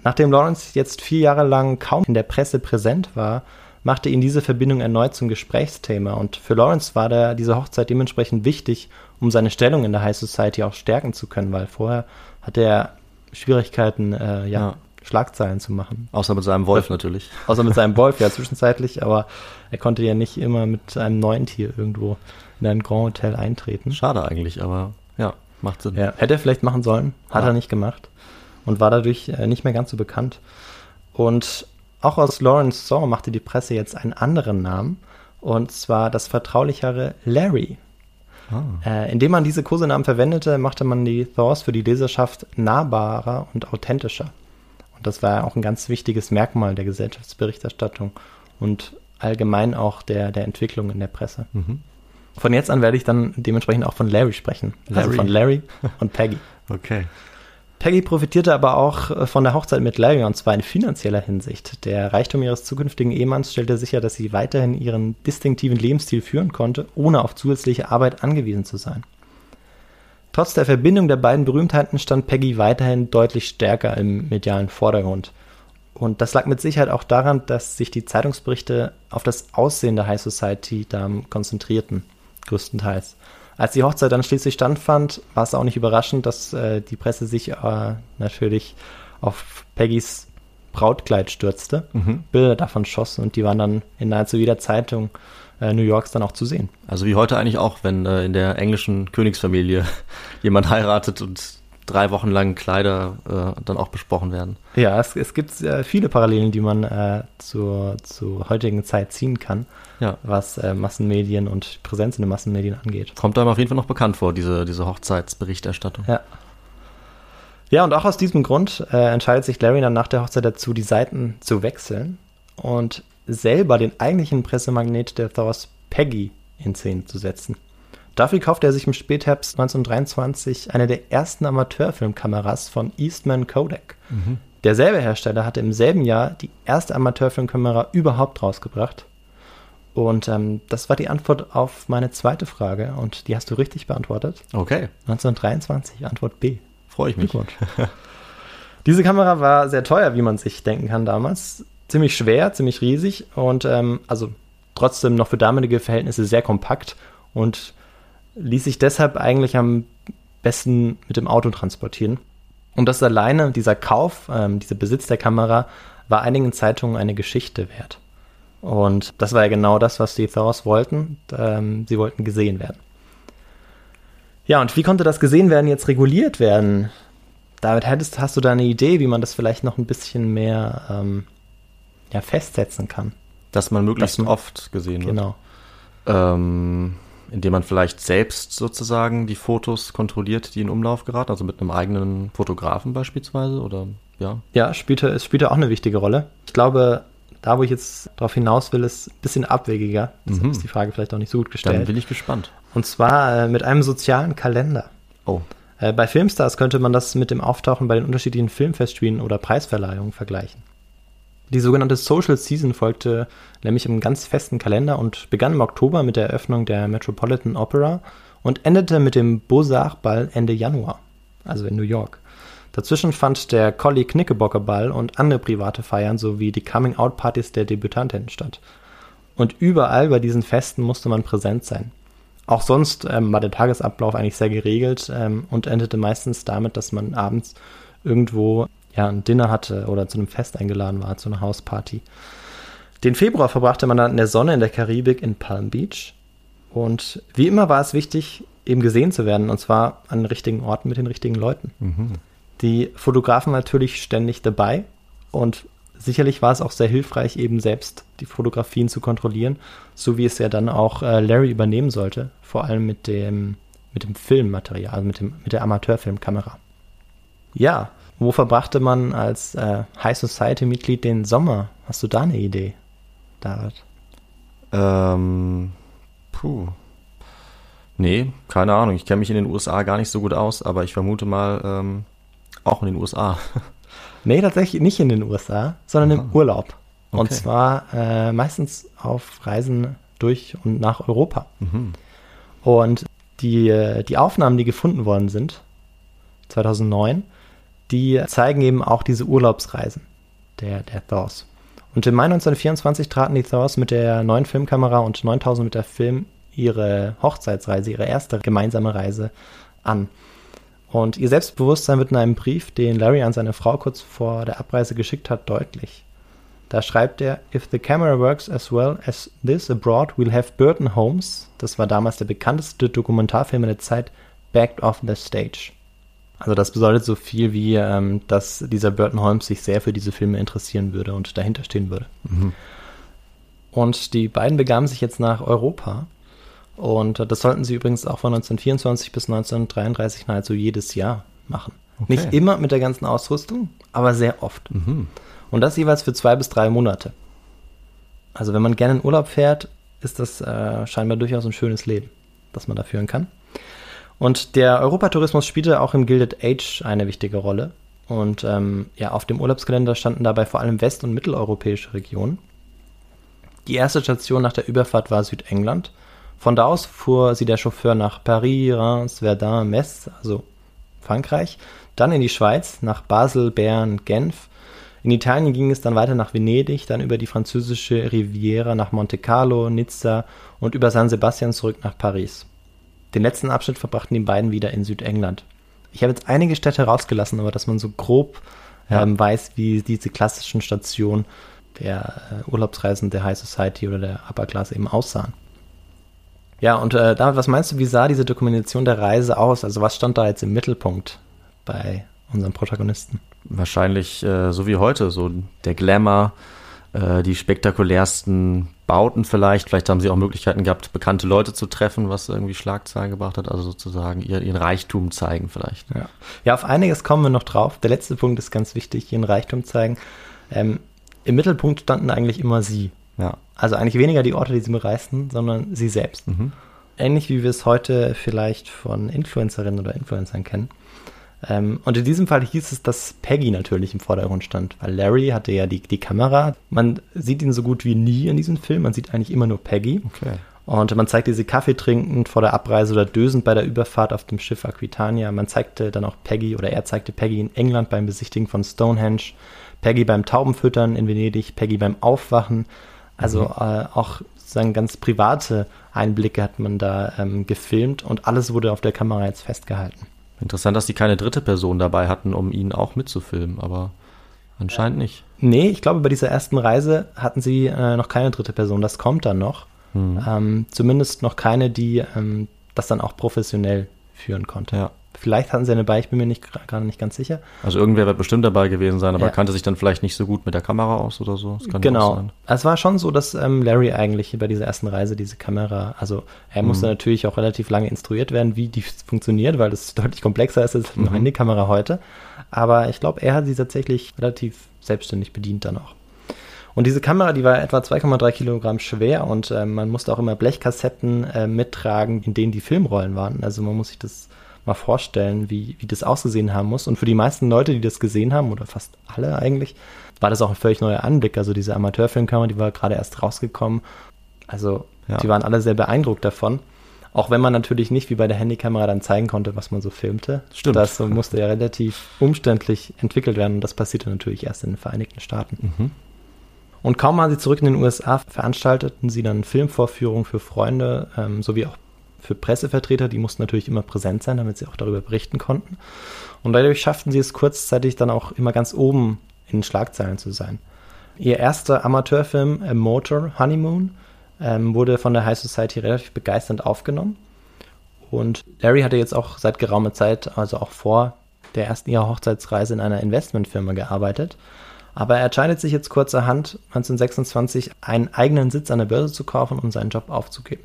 Nachdem Lawrence jetzt vier Jahre lang kaum in der Presse präsent war, machte ihn diese Verbindung erneut zum Gesprächsthema und für Lawrence war der, diese Hochzeit dementsprechend wichtig, um seine Stellung in der High Society auch stärken zu können, weil vorher hatte er Schwierigkeiten, äh, ja, Ja. Schlagzeilen zu machen. Außer mit seinem Wolf natürlich. Außer mit seinem Wolf, ja, zwischenzeitlich, aber er konnte ja nicht immer mit einem neuen Tier irgendwo in ein Grand Hotel eintreten. Schade eigentlich, aber ja, macht Sinn. Ja, hätte er vielleicht machen sollen, hat Ja. er nicht gemacht und war dadurch äh, nicht mehr ganz so bekannt. Und auch aus Lawrence Song machte die Presse jetzt einen anderen Namen, und zwar das vertraulichere Larry. Äh, indem man diese Kosenamen verwendete, machte man die Thors für die Leserschaft nahbarer und authentischer. Und das war auch ein ganz wichtiges Merkmal der Gesellschaftsberichterstattung und allgemein auch der, der Entwicklung in der Presse. Mhm. Von jetzt an werde ich dann dementsprechend auch von Larry sprechen. Also Larry. von Larry und Peggy. Okay. Peggy profitierte aber auch äh, von der Hochzeit mit Larry und zwar in finanzieller Hinsicht. Der Reichtum ihres zukünftigen Ehemanns stellte sicher, dass sie weiterhin ihren distinktiven Lebensstil führen konnte, ohne auf zusätzliche Arbeit angewiesen zu sein. Trotz der Verbindung der beiden Berühmtheiten stand Peggy weiterhin deutlich stärker im medialen Vordergrund. Und das lag mit Sicherheit auch daran, dass sich die Zeitungsberichte auf das Aussehen der High Society da konzentrierten, größtenteils. Als die Hochzeit dann schließlich standfand, war es auch nicht überraschend, dass äh, die Presse sich äh, natürlich auf Peggys Brautkleid stürzte, Mhm. Bilder davon schoss und die waren dann in nahezu jeder Zeitung äh, New Yorks dann auch zu sehen. Also wie heute eigentlich auch, wenn äh, in der englischen Königsfamilie jemand heiratet und drei Wochen lang Kleider äh, dann auch besprochen werden. Ja, es, es gibt äh, viele Parallelen, die man äh, zur, zur heutigen Zeit ziehen kann, Ja. was äh, Massenmedien und Präsenz in den Massenmedien angeht. Kommt einem auf jeden Fall noch bekannt vor, diese, diese Hochzeitsberichterstattung. Ja. Ja, und auch aus diesem Grund äh, entscheidet sich Larry dann nach der Hochzeit dazu, die Seiten zu wechseln und selber den eigentlichen Pressemagnet der Thors Peggy in Szene zu setzen. Dafür kaufte er sich im Spätherbst 1923 eine der ersten Amateurfilmkameras von Eastman Kodak. Derselbe Hersteller hatte im selben Jahr die erste Amateurfilmkamera überhaupt rausgebracht. Und ähm, das war die Antwort auf meine zweite Frage und die hast du richtig beantwortet. Okay, 1923, Antwort B. freue ich mich. Diese Kamera war sehr teuer, wie man sich denken kann damals. Ziemlich schwer, ziemlich riesig und ähm, also trotzdem noch für damalige Verhältnisse sehr kompakt und ließ sich deshalb eigentlich am besten mit dem Auto transportieren. Und das alleine, dieser Kauf, ähm, dieser Besitz der Kamera, war einigen Zeitungen eine Geschichte wert. Und das war ja genau das, was die Thors wollten. Ähm, sie wollten gesehen werden. Ja, und wie konnte das gesehen werden jetzt reguliert werden? David, hättest, hast du da eine Idee, wie man das vielleicht noch ein bisschen mehr ähm, ja, festsetzen kann? Dass man möglichst Dass man- oft gesehen wird. Genau. Ähm, indem man vielleicht selbst sozusagen die Fotos kontrolliert, die in Umlauf geraten, also mit einem eigenen Fotografen beispielsweise oder ja. Ja, spielte, es spielte auch eine wichtige Rolle. Ich glaube, da, wo ich jetzt drauf hinaus will, ist ein bisschen abwegiger. Deshalb Mhm. ist die Frage vielleicht auch nicht so gut Dann gestellt. bin ich gespannt. Und zwar äh, mit einem sozialen Kalender. Oh. Äh, bei Filmstars könnte man das mit dem Auftauchen bei den unterschiedlichen Filmfestspielen oder Preisverleihungen vergleichen. Die sogenannte Social Season folgte nämlich im ganz festen Kalender und begann im Oktober mit der Eröffnung der Metropolitan Opera und endete mit dem Beaux-Arts-Ball Ende Januar, also in New York. Dazwischen fand der Collie Knickerbocker Ball und andere private Feiern sowie die Coming-out-Partys der Debütantinnen statt. Und überall bei diesen Festen musste man präsent sein. Auch sonst ähm, war der Tagesablauf eigentlich sehr geregelt ähm, und endete meistens damit, dass man abends irgendwo ja, ein Dinner hatte oder zu einem Fest eingeladen war, zu einer Hausparty. Den Februar verbrachte man dann in der Sonne in der Karibik in Palm Beach. Und wie immer war es wichtig, eben gesehen zu werden, und zwar an den richtigen Orten mit den richtigen Leuten. Die Fotografen natürlich ständig dabei und sicherlich war es auch sehr hilfreich, eben selbst die Fotografien zu kontrollieren, so wie es ja dann auch äh, Larry übernehmen sollte, vor allem mit dem, mit dem Filmmaterial, also mit, dem, mit der Amateurfilmkamera. Ja, wo verbrachte man als äh, High Society-Mitglied den Sommer? Hast du da eine Idee, David? Ähm, puh. Nee, keine Ahnung. Ich kenne mich in den USA gar nicht so gut aus, aber ich vermute mal ähm, auch in den USA. Nee, tatsächlich nicht in den USA, sondern im Aha. Urlaub. Und Okay. zwar äh, meistens auf Reisen durch und nach Europa. Mhm. Und die, äh, die Aufnahmen, die gefunden worden sind, 2009, die zeigen eben auch diese Urlaubsreisen der, der Thors. Und im Mai 1924 traten die Thors mit der neuen Filmkamera und 9000 mit der Film ihre Hochzeitsreise, ihre erste gemeinsame Reise an. Und ihr Selbstbewusstsein wird in einem Brief, den Larry an seine Frau kurz vor der Abreise geschickt hat, deutlich. Da schreibt er, If the camera works as well as this abroad, we'll have Burton Holmes, das war damals der bekannteste Dokumentarfilm der Zeit, backed off the stage. Also das bedeutet so viel wie, ähm, dass dieser Burton Holmes sich sehr für diese Filme interessieren würde und dahinter stehen würde. Und die beiden begaben sich jetzt nach Europa. Und äh, das sollten sie übrigens auch von 1924 bis 1933 nahezu jedes Jahr machen. Okay. Nicht immer mit der ganzen Ausrüstung, aber sehr oft. Mhm. Und das jeweils für zwei bis drei Monate. Also wenn man gerne in Urlaub fährt, ist das äh, scheinbar durchaus ein schönes Leben, das man da führen kann. Und der Europatourismus spielte auch im Gilded Age eine wichtige Rolle. Und ähm, ja, auf dem Urlaubskalender standen dabei vor allem west- und mitteleuropäische Regionen. Die erste Station nach der Überfahrt war Südengland. Von da aus fuhr sie der Chauffeur nach Paris, Reims, Verdun, Metz, also Frankreich, dann in die Schweiz, nach Basel, Bern, Genf. In Italien ging es dann weiter nach Venedig, dann über die französische Riviera nach Monte Carlo, Nizza und über San Sebastian zurück nach Paris. Den letzten Abschnitt verbrachten die beiden wieder in Südengland. Ich habe jetzt einige Städte rausgelassen, aber dass man so grob Ja. ähm, weiß, wie diese klassischen Stationen der äh, Urlaubsreisen der High Society oder der Upper Class eben aussahen. Ja, und äh, David, was meinst du, wie sah diese Dokumentation der Reise aus? Also was stand da jetzt im Mittelpunkt bei unserem Protagonisten? Wahrscheinlich äh, so wie heute, so der Glamour, äh, die spektakulärsten Bauten vielleicht. Vielleicht haben sie auch Möglichkeiten gehabt, bekannte Leute zu treffen, was irgendwie Schlagzeilen gebracht hat. Also sozusagen ihr, ihren Reichtum zeigen vielleicht. Ja. ja, auf einiges kommen wir noch drauf. Der letzte Punkt ist ganz wichtig, ihren Reichtum zeigen. Ähm, Im Mittelpunkt standen eigentlich immer sie. Ja. Also eigentlich weniger die Orte, die sie bereisten, sondern sie selbst. Mhm. Ähnlich wie wir es heute vielleicht von Influencerinnen oder Influencern kennen. Ähm, und in diesem Fall hieß es, dass Peggy natürlich im Vordergrund stand, weil Larry hatte ja die, die Kamera. Man sieht ihn so gut wie nie in diesem Film. Man sieht eigentlich immer nur Peggy. Okay. Und man zeigte sie Kaffee trinkend vor der Abreise oder dösend bei der Überfahrt auf dem Schiff Aquitania. Man zeigte dann auch Peggy oder er zeigte Peggy in England beim Besichtigen von Stonehenge, Peggy beim Taubenfüttern in Venedig, Peggy beim Aufwachen. Also äh, auch sozusagen ganz private Einblicke hat man da ähm, gefilmt und alles wurde auf der Kamera jetzt festgehalten. Interessant, dass die keine dritte Person dabei hatten, um ihn auch mitzufilmen, aber Anscheinend nicht. Nee, ich glaube, bei dieser ersten Reise hatten sie äh, noch keine dritte Person. Das kommt dann noch. Hm. Ähm, zumindest noch keine, die ähm, das dann auch professionell führen konnte. Ja. Vielleicht hatten sie eine bei, ich bin mir nicht gerade nicht ganz sicher. Also irgendwer wird bestimmt dabei gewesen sein, aber Ja. kannte sich dann vielleicht nicht so gut mit der Kamera aus oder so. Genau. sein. Es war schon so, dass ähm, Larry eigentlich bei dieser ersten Reise diese Kamera, also er musste Mhm. natürlich auch relativ lange instruiert werden, wie die funktioniert, weil das deutlich komplexer ist als eine Mhm. Handykamera heute. Aber ich glaube, er hat sie tatsächlich relativ selbstständig bedient dann auch. Und diese Kamera, die war etwa 2,3 Kilogramm schwer und ähm, man musste auch immer Blechkassetten äh, mittragen, in denen die Filmrollen waren. Also man muss sich das mal vorstellen, wie, wie das ausgesehen haben muss. Und für die meisten Leute, die das gesehen haben, oder fast alle eigentlich, war das auch ein völlig neuer Anblick. Also diese Amateurfilmkamera, die war gerade erst rausgekommen. Also Ja. die waren alle sehr beeindruckt davon. Auch wenn man natürlich nicht wie bei der Handykamera dann zeigen konnte, was man so filmte. Stimmt. Das musste ja relativ umständlich entwickelt werden und das passierte natürlich erst in den Vereinigten Staaten. Mhm. Und kaum waren sie zurück in den USA, veranstalteten sie dann Filmvorführungen für Freunde ähm, sowie auch für Pressevertreter. Die mussten natürlich immer präsent sein, damit sie auch darüber berichten konnten. Und dadurch schafften sie es kurzzeitig dann auch immer ganz oben in den Schlagzeilen zu sein. Ihr erster Amateurfilm äh, Motor Honeymoon ähm, wurde von der High Society relativ begeisternd aufgenommen. Und Larry hatte jetzt auch seit geraumer Zeit, also auch vor der ersten ihrer Hochzeitsreise, in einer Investmentfirma gearbeitet. Aber er entscheidet sich jetzt kurzerhand, 1926 einen eigenen Sitz an der Börse zu kaufen und seinen Job aufzugeben.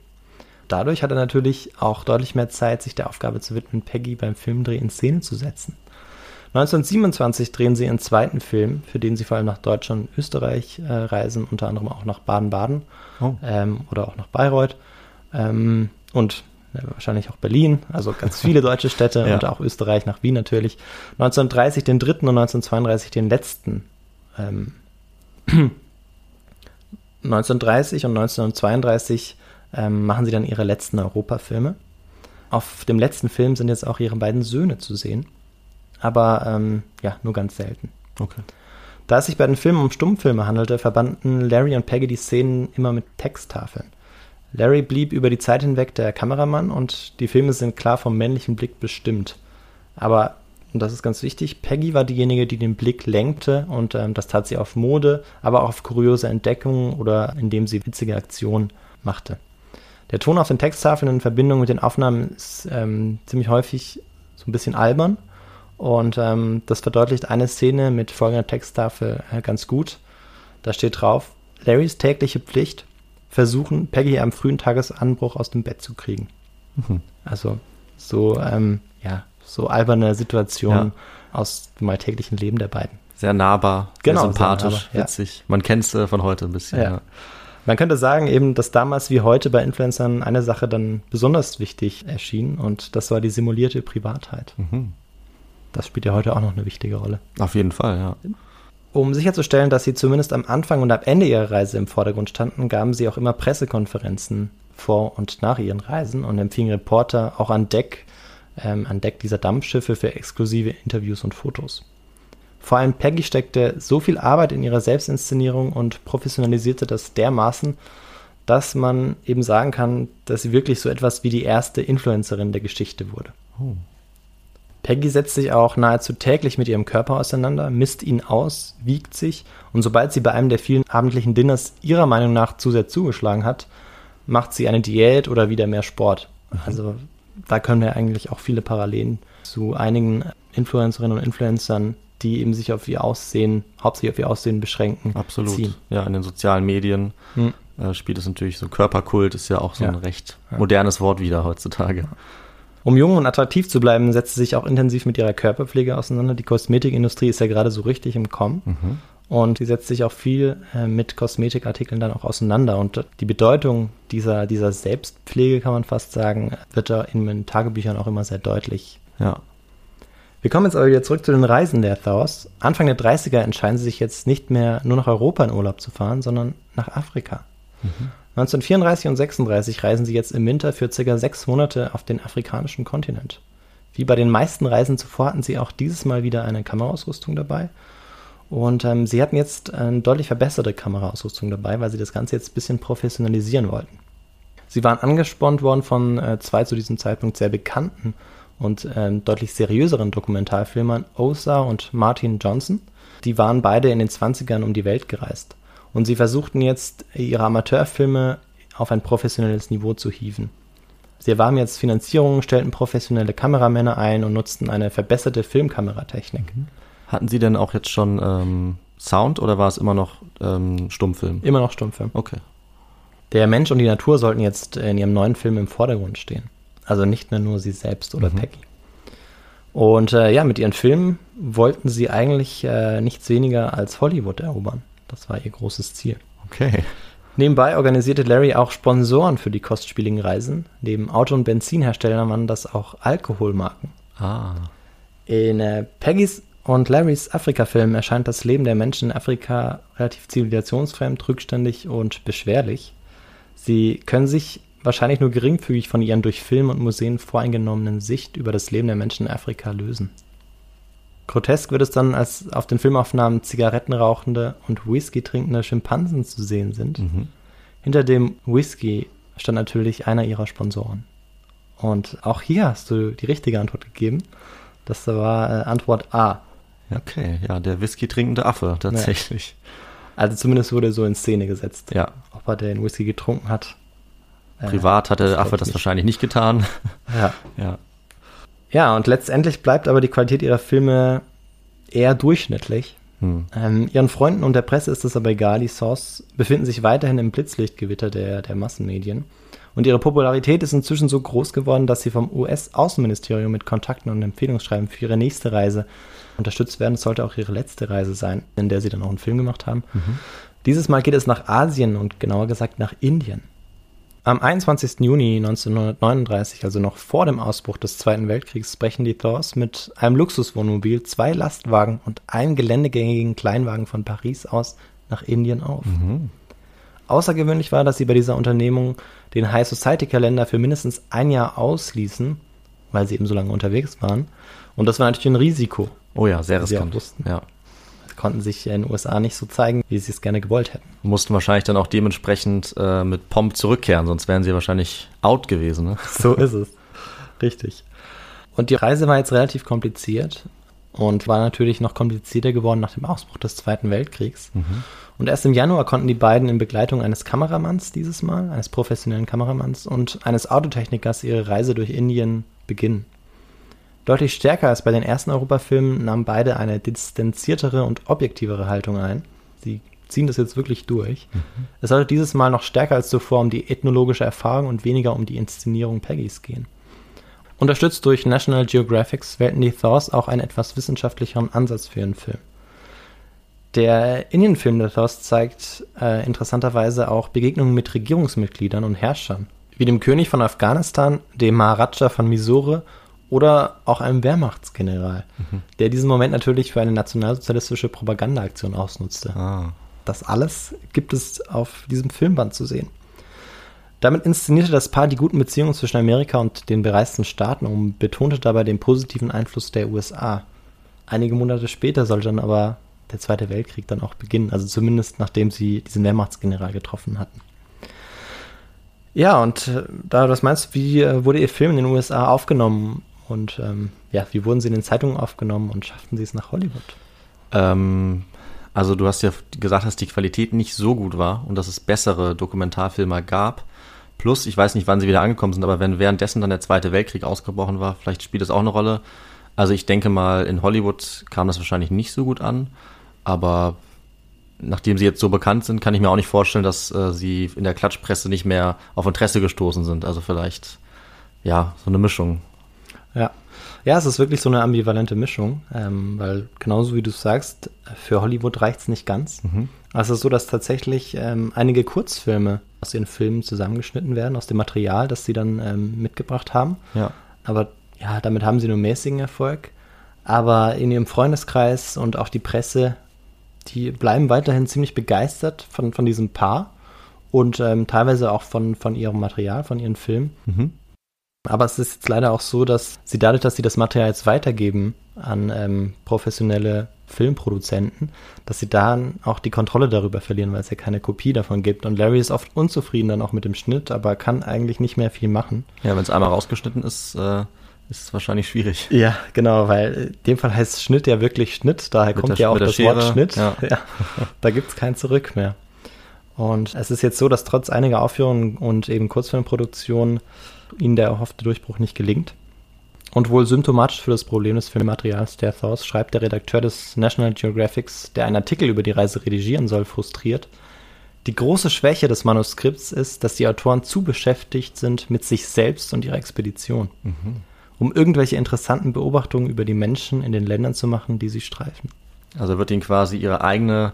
Dadurch hat er natürlich auch deutlich mehr Zeit, sich der Aufgabe zu widmen, Peggy beim Filmdreh in Szene zu setzen. 1927 drehen sie ihren zweiten Film, für den sie vor allem nach Deutschland und Österreich äh, reisen, unter anderem auch nach Baden-Baden Oh. ähm, oder auch nach Bayreuth ähm, und äh, wahrscheinlich auch Berlin, also ganz viele deutsche Städte Ja. und auch Österreich nach Wien natürlich. 1930 den dritten und 1932 den letzten. Ähm, 1930 und 1932 ähm, machen sie dann ihre letzten Europafilme. Auf dem letzten Film sind jetzt auch ihre beiden Söhne zu sehen, aber ähm, ja, nur ganz selten. Okay. Da es sich bei den Filmen um Stummfilme handelte, verbanden Larry und Peggy die Szenen immer mit Texttafeln. Larry blieb über die Zeit hinweg der Kameramann und die Filme sind klar vom männlichen Blick bestimmt. Aber, und das ist ganz wichtig, Peggy war diejenige, die den Blick lenkte und ähm, das tat sie auf Mode, aber auch auf kuriose Entdeckungen oder indem sie witzige Aktionen machte. Der Ton auf den Texttafeln in Verbindung mit den Aufnahmen ist ähm, ziemlich häufig so ein bisschen albern. Und ähm, das verdeutlicht eine Szene mit folgender Texttafel äh, ganz gut. Da steht drauf, Larrys tägliche Pflicht, versuchen, Peggy am frühen Tagesanbruch aus dem Bett zu kriegen. Mhm. Also so, ähm, ja, so alberne Situationen aus dem alltäglichen Leben der beiden. Sehr nahbar, Genau, sehr sehr sympathisch, nahbar, ja. witzig. Man kennt es äh, von heute ein bisschen. Ja. Man könnte sagen eben, dass damals wie heute bei Influencern eine Sache dann besonders wichtig erschien und das war die simulierte Privatheit. Mhm. Das spielt ja heute auch noch eine wichtige Rolle. Auf jeden Fall, ja. Um sicherzustellen, dass sie zumindest am Anfang und am Ende ihrer Reise im Vordergrund standen, gaben sie auch immer Pressekonferenzen vor und nach ihren Reisen und empfingen Reporter auch an Deck, ähm, an Deck dieser Dampfschiffe für exklusive Interviews und Fotos. Vor allem Peggy steckte so viel Arbeit in ihrer Selbstinszenierung und professionalisierte das dermaßen, dass man eben sagen kann, dass sie wirklich so etwas wie die erste Influencerin der Geschichte wurde. Oh. Peggy setzt sich auch nahezu täglich mit ihrem Körper auseinander, misst ihn aus, wiegt sich und sobald sie bei einem der vielen abendlichen Dinners ihrer Meinung nach zu sehr zugeschlagen hat, macht sie eine Diät oder wieder mehr Sport. Also da können wir eigentlich auch viele Parallelen zu einigen Influencerinnen und Influencern, die eben sich auf ihr Aussehen, hauptsächlich auf ihr Aussehen beschränken, Absolut. ziehen. Ja, in den sozialen Medien Hm. äh, spielt es natürlich so Körperkult, ist ja auch so Ja. ein recht modernes Wort wieder heutzutage. Um jung und attraktiv zu bleiben, setzt sie sich auch intensiv mit ihrer Körperpflege auseinander. Die Kosmetikindustrie ist ja gerade so richtig im Kommen. Mhm. Und sie setzt sich auch viel äh, mit Kosmetikartikeln dann auch auseinander. Und die Bedeutung dieser, dieser Selbstpflege, kann man fast sagen, wird da in den Tagebüchern auch immer sehr deutlich. Ja. Wir kommen jetzt aber wieder zurück zu den Reisen der Thaws. Anfang der 30er entscheiden sie sich jetzt nicht mehr nur nach Europa in Urlaub zu fahren, sondern nach Afrika. 1934 und 36 reisen sie jetzt im Winter für circa sechs Monate auf den afrikanischen Kontinent. Wie bei den meisten Reisen zuvor hatten sie auch dieses Mal wieder eine Kameraausrüstung dabei. Und ähm, sie hatten jetzt eine deutlich verbesserte Kameraausrüstung dabei, weil sie das Ganze jetzt ein bisschen professionalisieren wollten. Sie waren angespornt worden von äh, zwei zu diesem Zeitpunkt sehr bekannten und ähm, deutlich seriöseren Dokumentarfilmern Osa und Martin Johnson. Die waren beide in den 20ern um die Welt gereist. Und sie versuchten jetzt, ihre Amateurfilme auf ein professionelles Niveau zu hieven. Sie erwarben jetzt Finanzierung, stellten professionelle Kameramänner ein und nutzten eine verbesserte Filmkameratechnik. Hatten Sie denn auch jetzt schon ähm, Sound oder war es immer noch ähm, Stummfilm? Immer noch Stummfilm. Okay. Der Mensch und die Natur sollten jetzt in ihrem neuen Film im Vordergrund stehen. Also nicht mehr nur sie selbst oder Mhm. Peggy. Und äh, ja, mit ihren Filmen wollten sie eigentlich äh, nichts weniger als Hollywood erobern. Das war ihr großes Ziel. Okay. Nebenbei organisierte Larry auch Sponsoren für die kostspieligen Reisen. Neben Auto- und Benzinherstellern waren das auch Alkoholmarken. Ah. In äh, Peggys und Larrys Afrika-Film erscheint das Leben der Menschen in Afrika relativ zivilisationsfremd, rückständig und beschwerlich. Sie können sich wahrscheinlich nur geringfügig von ihren durch Film und Museen voreingenommenen Sicht über das Leben der Menschen in Afrika lösen. Grotesk wird es dann, als auf den Filmaufnahmen Zigaretten rauchende und Whisky trinkende Schimpansen zu sehen sind. Mhm. Hinter dem Whisky stand natürlich einer ihrer Sponsoren. Und auch hier hast du die richtige Antwort gegeben. Das war äh, Antwort A. Okay, ja, der Whisky trinkende Affe, tatsächlich. Also zumindest wurde so in Szene gesetzt. Ja. Ob er den Whisky getrunken hat. Privat hat der das Affe das wahrscheinlich nicht getan. Ja. ja. ja, und letztendlich bleibt aber die Qualität ihrer Filme eher durchschnittlich. Hm. Ähm, ihren Freunden und der Presse ist es aber egal. Die Source befinden sich weiterhin im Blitzlichtgewitter der, der Massenmedien. Und ihre Popularität ist inzwischen so groß geworden, dass sie vom US-Außenministerium mit Kontakten und Empfehlungsschreiben für ihre nächste Reise unterstützt werden. Es sollte auch ihre letzte Reise sein, in der sie dann auch einen Film gemacht haben. Dieses Mal geht es nach Asien und genauer gesagt nach Indien. Am 21. Juni 1939, also noch vor dem Ausbruch des Zweiten Weltkriegs, brechen die Thors mit einem Luxuswohnmobil, zwei Lastwagen und einem geländegängigen Kleinwagen von Paris aus nach Indien auf. Außergewöhnlich war, dass sie bei dieser Unternehmung den High Society Kalender für mindestens ein Jahr ausließen, weil sie eben so lange unterwegs waren. Und das war natürlich ein Risiko. Oh ja, sehr riskant. Ja. Konnten sich in den USA nicht so zeigen, wie sie es gerne gewollt hätten. Mussten wahrscheinlich dann auch dementsprechend äh, mit Pomp zurückkehren, sonst wären sie wahrscheinlich out gewesen. Ne? So ist es. Richtig. Und die Reise war jetzt relativ kompliziert und war natürlich noch komplizierter geworden nach dem Ausbruch des Zweiten Weltkriegs. Und erst im Januar konnten die beiden in Begleitung eines Kameramanns dieses Mal, eines professionellen Kameramanns und eines Autotechnikers ihre Reise durch Indien beginnen. Deutlich stärker als bei den ersten Europafilmen nahmen beide eine distanziertere und objektivere Haltung ein. Sie ziehen das jetzt wirklich durch. Es sollte dieses Mal noch stärker als zuvor um die ethnologische Erfahrung und weniger um die Inszenierung Peggys gehen. Unterstützt durch National Geographics wählten die Thors auch einen etwas wissenschaftlicheren Ansatz für ihren Film. Der Indienfilm der Thors zeigt äh, interessanterweise auch Begegnungen mit Regierungsmitgliedern und Herrschern, wie dem König von Afghanistan, dem Maharaja von Mysore oder auch einem Wehrmachtsgeneral, der diesen Moment natürlich für eine nationalsozialistische Propagandaaktion ausnutzte. Ah. Das alles gibt es auf diesem Filmband zu sehen. Damit inszenierte das Paar die guten Beziehungen zwischen Amerika und den bereisten Staaten und betonte dabei den positiven Einfluss der USA. Einige Monate später sollte dann aber der Zweite Weltkrieg dann auch beginnen, also zumindest nachdem sie diesen Wehrmachtsgeneral getroffen hatten. Ja, und äh, da was meinst du, wie äh, wurde Ihr Film in den USA aufgenommen und ähm, ja, wie wurden Sie in den Zeitungen aufgenommen und schafften Sie es nach Hollywood? Ähm, also du hast ja gesagt, dass die Qualität nicht so gut war und dass es bessere Dokumentarfilme gab. Plus, ich weiß nicht, wann sie wieder angekommen sind, aber wenn währenddessen dann der Zweite Weltkrieg ausgebrochen war, vielleicht spielt das auch eine Rolle. Also ich denke mal, in Hollywood kam das wahrscheinlich nicht so gut an, aber nachdem sie jetzt so bekannt sind, kann ich mir auch nicht vorstellen, dass äh, sie in der Klatschpresse nicht mehr auf Interesse gestoßen sind. Also vielleicht, ja, so eine Mischung. Ja. Ja, es ist wirklich so eine ambivalente Mischung, ähm, weil genauso wie du sagst, für Hollywood reicht's nicht ganz. Also es ist so, dass tatsächlich ähm, einige Kurzfilme aus den Filmen zusammengeschnitten werden, aus dem Material, das sie dann ähm, mitgebracht haben. Ja. Aber ja, damit haben sie nur mäßigen Erfolg. Aber in ihrem Freundeskreis und auch die Presse, die bleiben weiterhin ziemlich begeistert von, von diesem Paar und ähm, teilweise auch von, von ihrem Material, von ihren Filmen. Mhm. Aber es ist jetzt leider auch so, dass sie dadurch, dass sie das Material jetzt weitergeben an ähm, professionelle Filmproduzenten, dass sie dann auch die Kontrolle darüber verlieren, weil es ja keine Kopie davon gibt. Und Larry ist oft unzufrieden dann auch mit dem Schnitt, aber kann eigentlich nicht mehr viel machen. Ja, wenn es einmal rausgeschnitten ist, äh, ist es wahrscheinlich schwierig. Ja, genau, weil in dem Fall heißt Schnitt ja wirklich Schnitt, daher Mit kommt der- ja auch das Wort Schere, Schnitt. ja. Ja. da gibt's kein Zurück mehr. Und es ist jetzt so, dass trotz einiger Aufführungen und eben Kurzfilmproduktionen ihnen der erhoffte Durchbruch nicht gelingt. Und wohl symptomatisch für das Problem des Filmmaterials der Thors schreibt der Redakteur des National Geographics, der einen Artikel über die Reise redigieren soll, frustriert. Die große Schwäche des Manuskripts ist, dass die Autoren zu beschäftigt sind mit sich selbst und ihrer Expedition, um irgendwelche interessanten Beobachtungen über die Menschen in den Ländern zu machen, die sie streifen. Also wird ihnen quasi ihre eigene,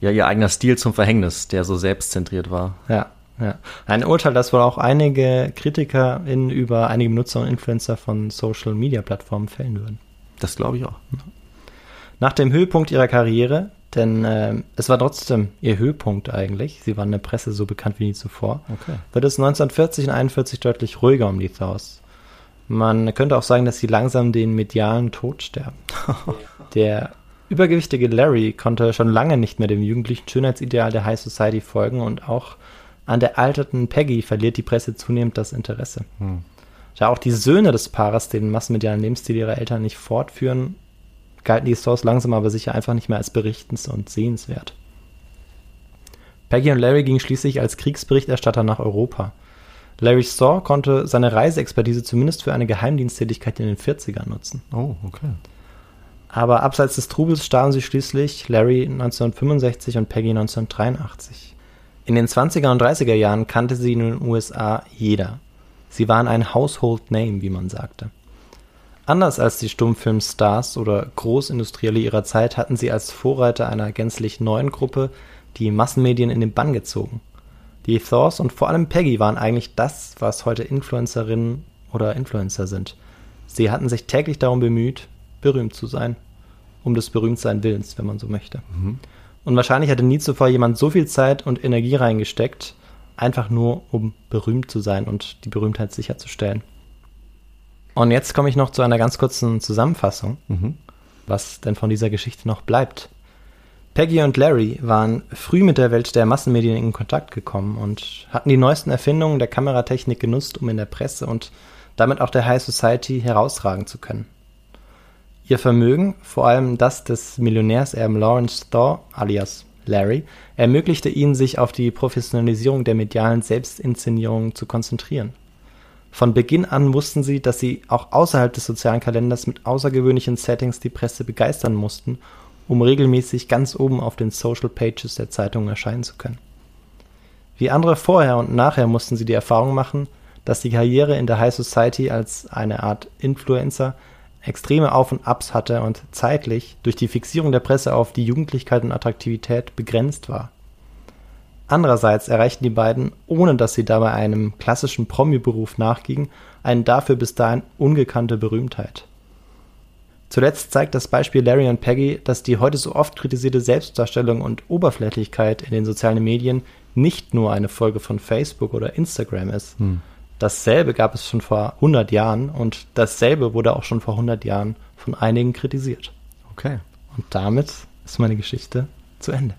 ja, ihr eigener Stil zum Verhängnis, der so selbstzentriert war. Ja, ja. Ein Urteil, das wohl auch einige KritikerInnen über einige Benutzer und Influencer von Social Media Plattformen fällen würden. Das glaube ich auch. Nach dem Höhepunkt ihrer Karriere, denn ähm, es war trotzdem ihr Höhepunkt eigentlich, sie waren in der Presse so bekannt wie nie zuvor, Okay. wird es 1940 und 41 deutlich ruhiger um die Thaws. Man könnte auch sagen, dass sie langsam den medialen Tod sterben. Der übergewichtige Larry konnte schon lange nicht mehr dem jugendlichen Schönheitsideal der High Society folgen und auch an der alterten Peggy verliert die Presse zunehmend das Interesse. Da auch die Söhne des Paares den massenmedialen Lebensstil ihrer Eltern nicht fortführen, galten die Stores langsam aber sicher einfach nicht mehr als berichtens- und sehenswert. Peggy und Larry gingen schließlich als Kriegsberichterstatter nach Europa. Larry Store konnte seine Reiseexpertise zumindest für eine Geheimdiensttätigkeit in den 40ern nutzen. Oh, okay. Aber abseits des Trubels starben sie schließlich, Larry 1965 und Peggy 1983. In den 20er und 30er Jahren kannte sie in den USA jeder. Sie waren ein Household Name, wie man sagte. Anders als die Stummfilmstars oder Großindustrielle ihrer Zeit hatten sie als Vorreiter einer gänzlich neuen Gruppe die Massenmedien in den Bann gezogen. Die Thors und vor allem Peggy waren eigentlich das, was heute Influencerinnen oder Influencer sind. Sie hatten sich täglich darum bemüht, berühmt zu sein. Um des Berühmtsein Willens, wenn man so möchte. Und wahrscheinlich hatte nie zuvor jemand so viel Zeit und Energie reingesteckt, einfach nur um berühmt zu sein und die Berühmtheit sicherzustellen. Und jetzt komme ich noch zu einer ganz kurzen Zusammenfassung, was denn von dieser Geschichte noch bleibt. Peggy und Larry waren früh mit der Welt der Massenmedien in Kontakt gekommen und hatten die neuesten Erfindungen der Kameratechnik genutzt, um in der Presse und damit auch der High Society herausragen zu können. Ihr Vermögen, vor allem das des Millionärserben Lawrence Thor alias Larry, ermöglichte ihnen, sich auf die Professionalisierung der medialen Selbstinszenierung zu konzentrieren. Von Beginn an wussten sie, dass sie auch außerhalb des sozialen Kalenders mit außergewöhnlichen Settings die Presse begeistern mussten, um regelmäßig ganz oben auf den Social Pages der Zeitungen erscheinen zu können. Wie andere vorher und nachher mussten sie die Erfahrung machen, dass die Karriere in der High Society als eine Art Influencer extreme Auf und Abs hatte und zeitlich durch die Fixierung der Presse auf die Jugendlichkeit und Attraktivität begrenzt war. Andererseits erreichten die beiden, ohne dass sie dabei einem klassischen Promi-Beruf nachgingen, eine dafür bis dahin ungekannte Berühmtheit. Zuletzt zeigt das Beispiel Larry und Peggy, dass die heute so oft kritisierte Selbstdarstellung und Oberflächlichkeit in den sozialen Medien nicht nur eine Folge von Facebook oder Instagram ist. Dasselbe gab es schon vor 100 Jahren und dasselbe wurde auch schon vor 100 Jahren von einigen kritisiert. Okay. Und damit ist meine Geschichte zu Ende.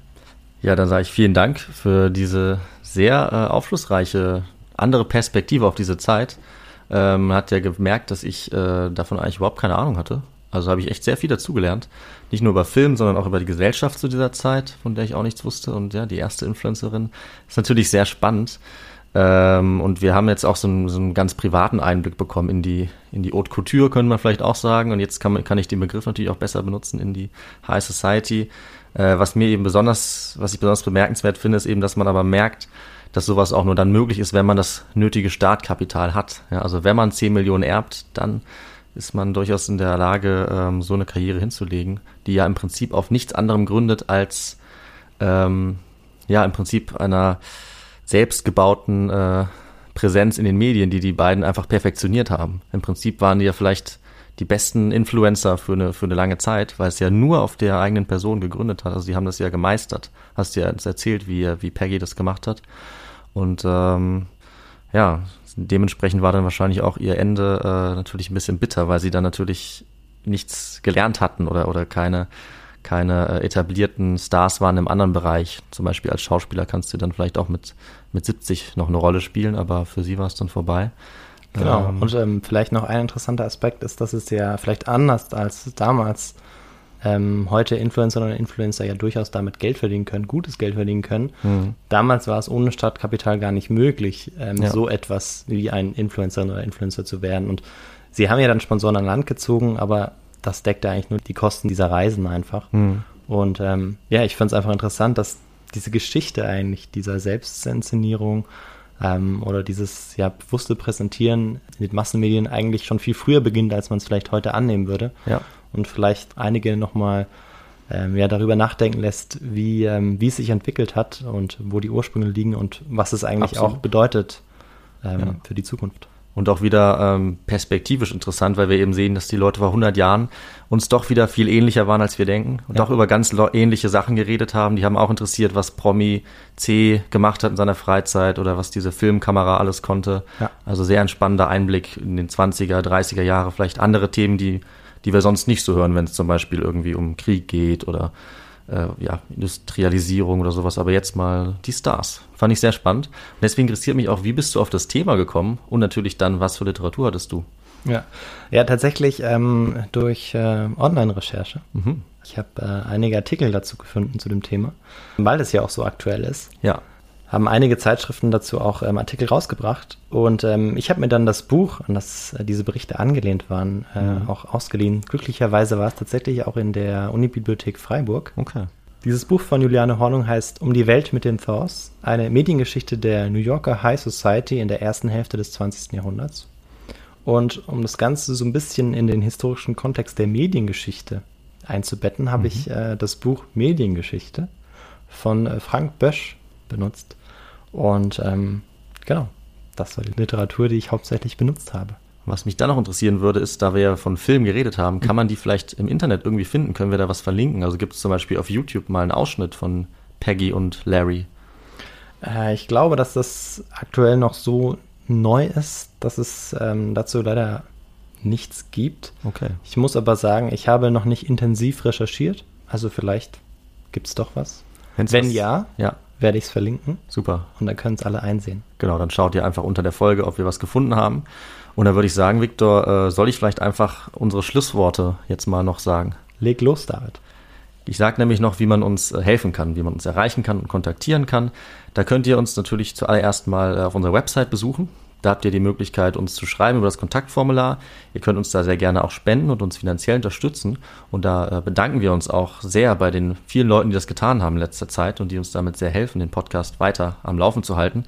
Ja, dann sage ich vielen Dank für diese sehr äh, aufschlussreiche andere Perspektive auf diese Zeit. Ähm, man hat ja gemerkt, dass ich äh, davon eigentlich überhaupt keine Ahnung hatte. Also habe ich echt sehr viel dazugelernt. Nicht nur über Film, sondern auch über die Gesellschaft zu dieser Zeit, von der ich auch nichts wusste. Und ja, die erste Influencerin ist natürlich sehr spannend. Ähm, und wir haben jetzt auch so einen, so einen ganz privaten Einblick bekommen in die, in die Haute Couture, können wir vielleicht auch sagen. Und jetzt kann, man, kann ich den Begriff natürlich auch besser benutzen in die High Society. Äh, was mir eben besonders, was ich besonders bemerkenswert finde, ist eben, dass man aber merkt, dass sowas auch nur dann möglich ist, wenn man das nötige Startkapital hat. Ja, also wenn man 10 Millionen erbt, dann ist man durchaus in der Lage, ähm, so eine Karriere hinzulegen, die ja im Prinzip auf nichts anderem gründet als ähm, ja im Prinzip einer selbstgebauten äh, Präsenz in den Medien, die die beiden einfach perfektioniert haben. Im Prinzip waren die ja vielleicht die besten Influencer für eine, für eine lange Zeit, weil es ja nur auf der eigenen Person gegründet hat. Also sie haben das ja gemeistert. Hast du ja jetzt erzählt, wie, wie Peggy das gemacht hat. Und ähm, ja, dementsprechend war dann wahrscheinlich auch ihr Ende äh, natürlich ein bisschen bitter, weil sie dann natürlich nichts gelernt hatten oder, oder keine, keine äh, etablierten Stars waren im anderen Bereich. Zum Beispiel als Schauspieler kannst du dann vielleicht auch mit, mit 70 noch eine Rolle spielen, aber für sie war es dann vorbei. Genau. Ähm, Und ähm, vielleicht noch ein interessanter Aspekt ist, dass es ja vielleicht anders als damals ähm, heute Influencer und Influencer ja durchaus damit Geld verdienen können, gutes Geld verdienen können. Mhm. Damals war es ohne Startkapital gar nicht möglich, ähm, Ja. so etwas wie ein Influencer oder Influencer zu werden. Und sie haben ja dann Sponsoren an Land gezogen, aber das deckt ja eigentlich nur die Kosten dieser Reisen einfach. Mhm. Und ähm, ja, ich fand es einfach interessant, dass diese Geschichte eigentlich dieser Selbstinszenierung ähm, oder dieses ja bewusste Präsentieren in den Massenmedien eigentlich schon viel früher beginnt, als man es vielleicht heute annehmen würde. Ja. Und vielleicht einige nochmal ähm, ja, darüber nachdenken lässt, wie, ähm, wie es sich entwickelt hat und wo die Ursprünge liegen und was es eigentlich Absolut. auch bedeutet ähm, Ja. für die Zukunft. Und auch wieder ähm, perspektivisch interessant, weil wir eben sehen, dass die Leute vor 100 Jahren uns doch wieder viel ähnlicher waren, als wir denken. Und Ja. doch über ganz ähnliche Sachen geredet haben. Die haben auch interessiert, was Promi C gemacht hat in seiner Freizeit oder was diese Filmkamera alles konnte. Ja. Also sehr ein spannender Einblick in den 20er, 30er Jahre. Vielleicht andere Themen, die, die wir sonst nicht so hören, wenn es zum Beispiel irgendwie um Krieg geht oder äh, ja, Industrialisierung oder sowas, aber jetzt mal die Stars. Fand ich sehr spannend. Und deswegen interessiert mich auch, wie bist du auf das Thema gekommen und natürlich dann, was für Literatur hattest du? Ja, ja tatsächlich ähm, durch äh, Online-Recherche. Mhm. Ich habe äh, einige Artikel dazu gefunden zu dem Thema, weil es ja auch so aktuell ist. Ja, Haben einige Zeitschriften dazu auch ähm, Artikel rausgebracht und ähm, ich habe mir dann das Buch, an das äh, diese Berichte angelehnt waren, äh, auch ausgeliehen. Glücklicherweise war es tatsächlich auch in der Unibibliothek Freiburg. okay. Dieses Buch von Juliane Hornung heißt Um die Welt mit den Thaws, eine Mediengeschichte der New Yorker High Society in der ersten Hälfte des 20. Jahrhunderts. Und um das Ganze so ein bisschen in den historischen Kontext der Mediengeschichte einzubetten, habe ich äh, das Buch Mediengeschichte von äh, Frank Bösch benutzt. Und ähm, genau, das war die Literatur, die ich hauptsächlich benutzt habe. Was mich dann noch interessieren würde, ist, da wir ja von Filmen geredet haben, kann man die vielleicht im Internet irgendwie finden? Können wir da was verlinken? Also gibt es zum Beispiel auf YouTube mal einen Ausschnitt von Peggy und Larry? Äh, ich glaube, dass das aktuell noch so neu ist, dass es ähm, dazu leider nichts gibt. Okay. Ich muss aber sagen, ich habe noch nicht intensiv recherchiert. Also vielleicht gibt es doch was. Wenn's Wenn was- ja, Ja, werde ich es verlinken super. und dann können es alle einsehen. Genau, dann schaut ihr einfach unter der Folge, ob wir was gefunden haben. Und dann würde ich sagen, Viktor, äh, soll ich vielleicht einfach unsere Schlussworte jetzt mal noch sagen? Leg los, David. Ich sage nämlich noch, wie man uns äh, helfen kann, wie man uns erreichen kann und kontaktieren kann. Da könnt ihr uns natürlich zuallererst mal äh, auf unserer Website besuchen. Da habt ihr die Möglichkeit, uns zu schreiben über das Kontaktformular. Ihr könnt uns da sehr gerne auch spenden und uns finanziell unterstützen. Und da äh, bedanken wir uns auch sehr bei den vielen Leuten, die das getan haben in letzter Zeit und die uns damit sehr helfen, den Podcast weiter am Laufen zu halten.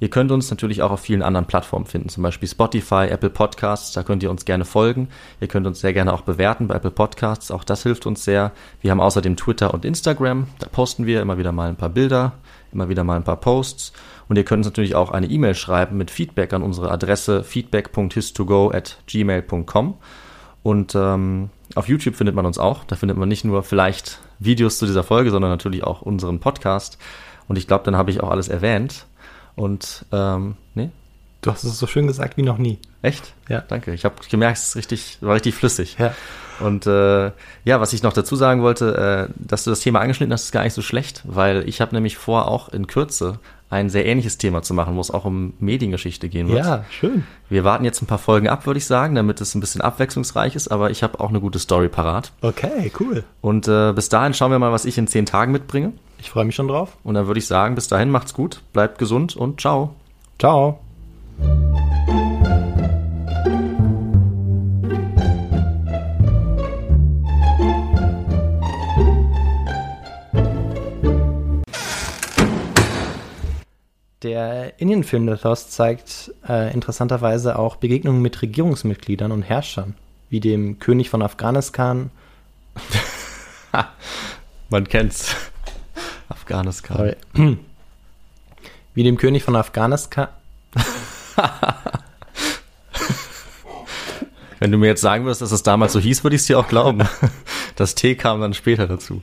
Ihr könnt uns natürlich auch auf vielen anderen Plattformen finden, zum Beispiel Spotify, Apple Podcasts, da könnt ihr uns gerne folgen. Ihr könnt uns sehr gerne auch bewerten bei Apple Podcasts, auch das hilft uns sehr. Wir haben außerdem Twitter und Instagram, da posten wir immer wieder mal ein paar Bilder, immer wieder mal ein paar Posts. Und ihr könnt uns natürlich auch eine E-Mail schreiben mit Feedback an unsere Adresse feedback.histogo at gmail.com. Und ähm, auf YouTube findet man uns auch. Da findet man nicht nur vielleicht Videos zu dieser Folge, sondern natürlich auch unseren Podcast. Und ich glaube, dann habe ich auch alles erwähnt. Und ähm, nee, Du hast es so schön gesagt wie noch nie. echt? Ja. Danke. Ich habe gemerkt, es ist richtig, war richtig flüssig. Ja. Und äh, ja, was ich noch dazu sagen wollte, äh, dass du das Thema angeschnitten hast, ist gar nicht so schlecht, weil ich habe nämlich vor, auch in Kürze ein sehr ähnliches Thema zu machen, wo es auch um Mediengeschichte gehen wird. Ja, schön. Wir warten jetzt ein paar Folgen ab, würde ich sagen, damit es ein bisschen abwechslungsreich ist, aber ich habe auch eine gute Story parat. Okay, cool. Und äh, bis dahin schauen wir mal, was ich in zehn Tagen mitbringe. Ich freue mich schon drauf. Und dann würde ich sagen, bis dahin macht's gut, bleibt gesund und ciao. Ciao. Der Indienfilm The Lost zeigt äh, interessanterweise auch Begegnungen mit Regierungsmitgliedern und Herrschern, wie dem König von Afghanistan, Man kennt's. Afghanistan. sorry, wie dem König von Afghanistan, Wenn du mir jetzt sagen würdest, dass es damals so hieß, würde ich es dir auch glauben. Das T kam dann später dazu.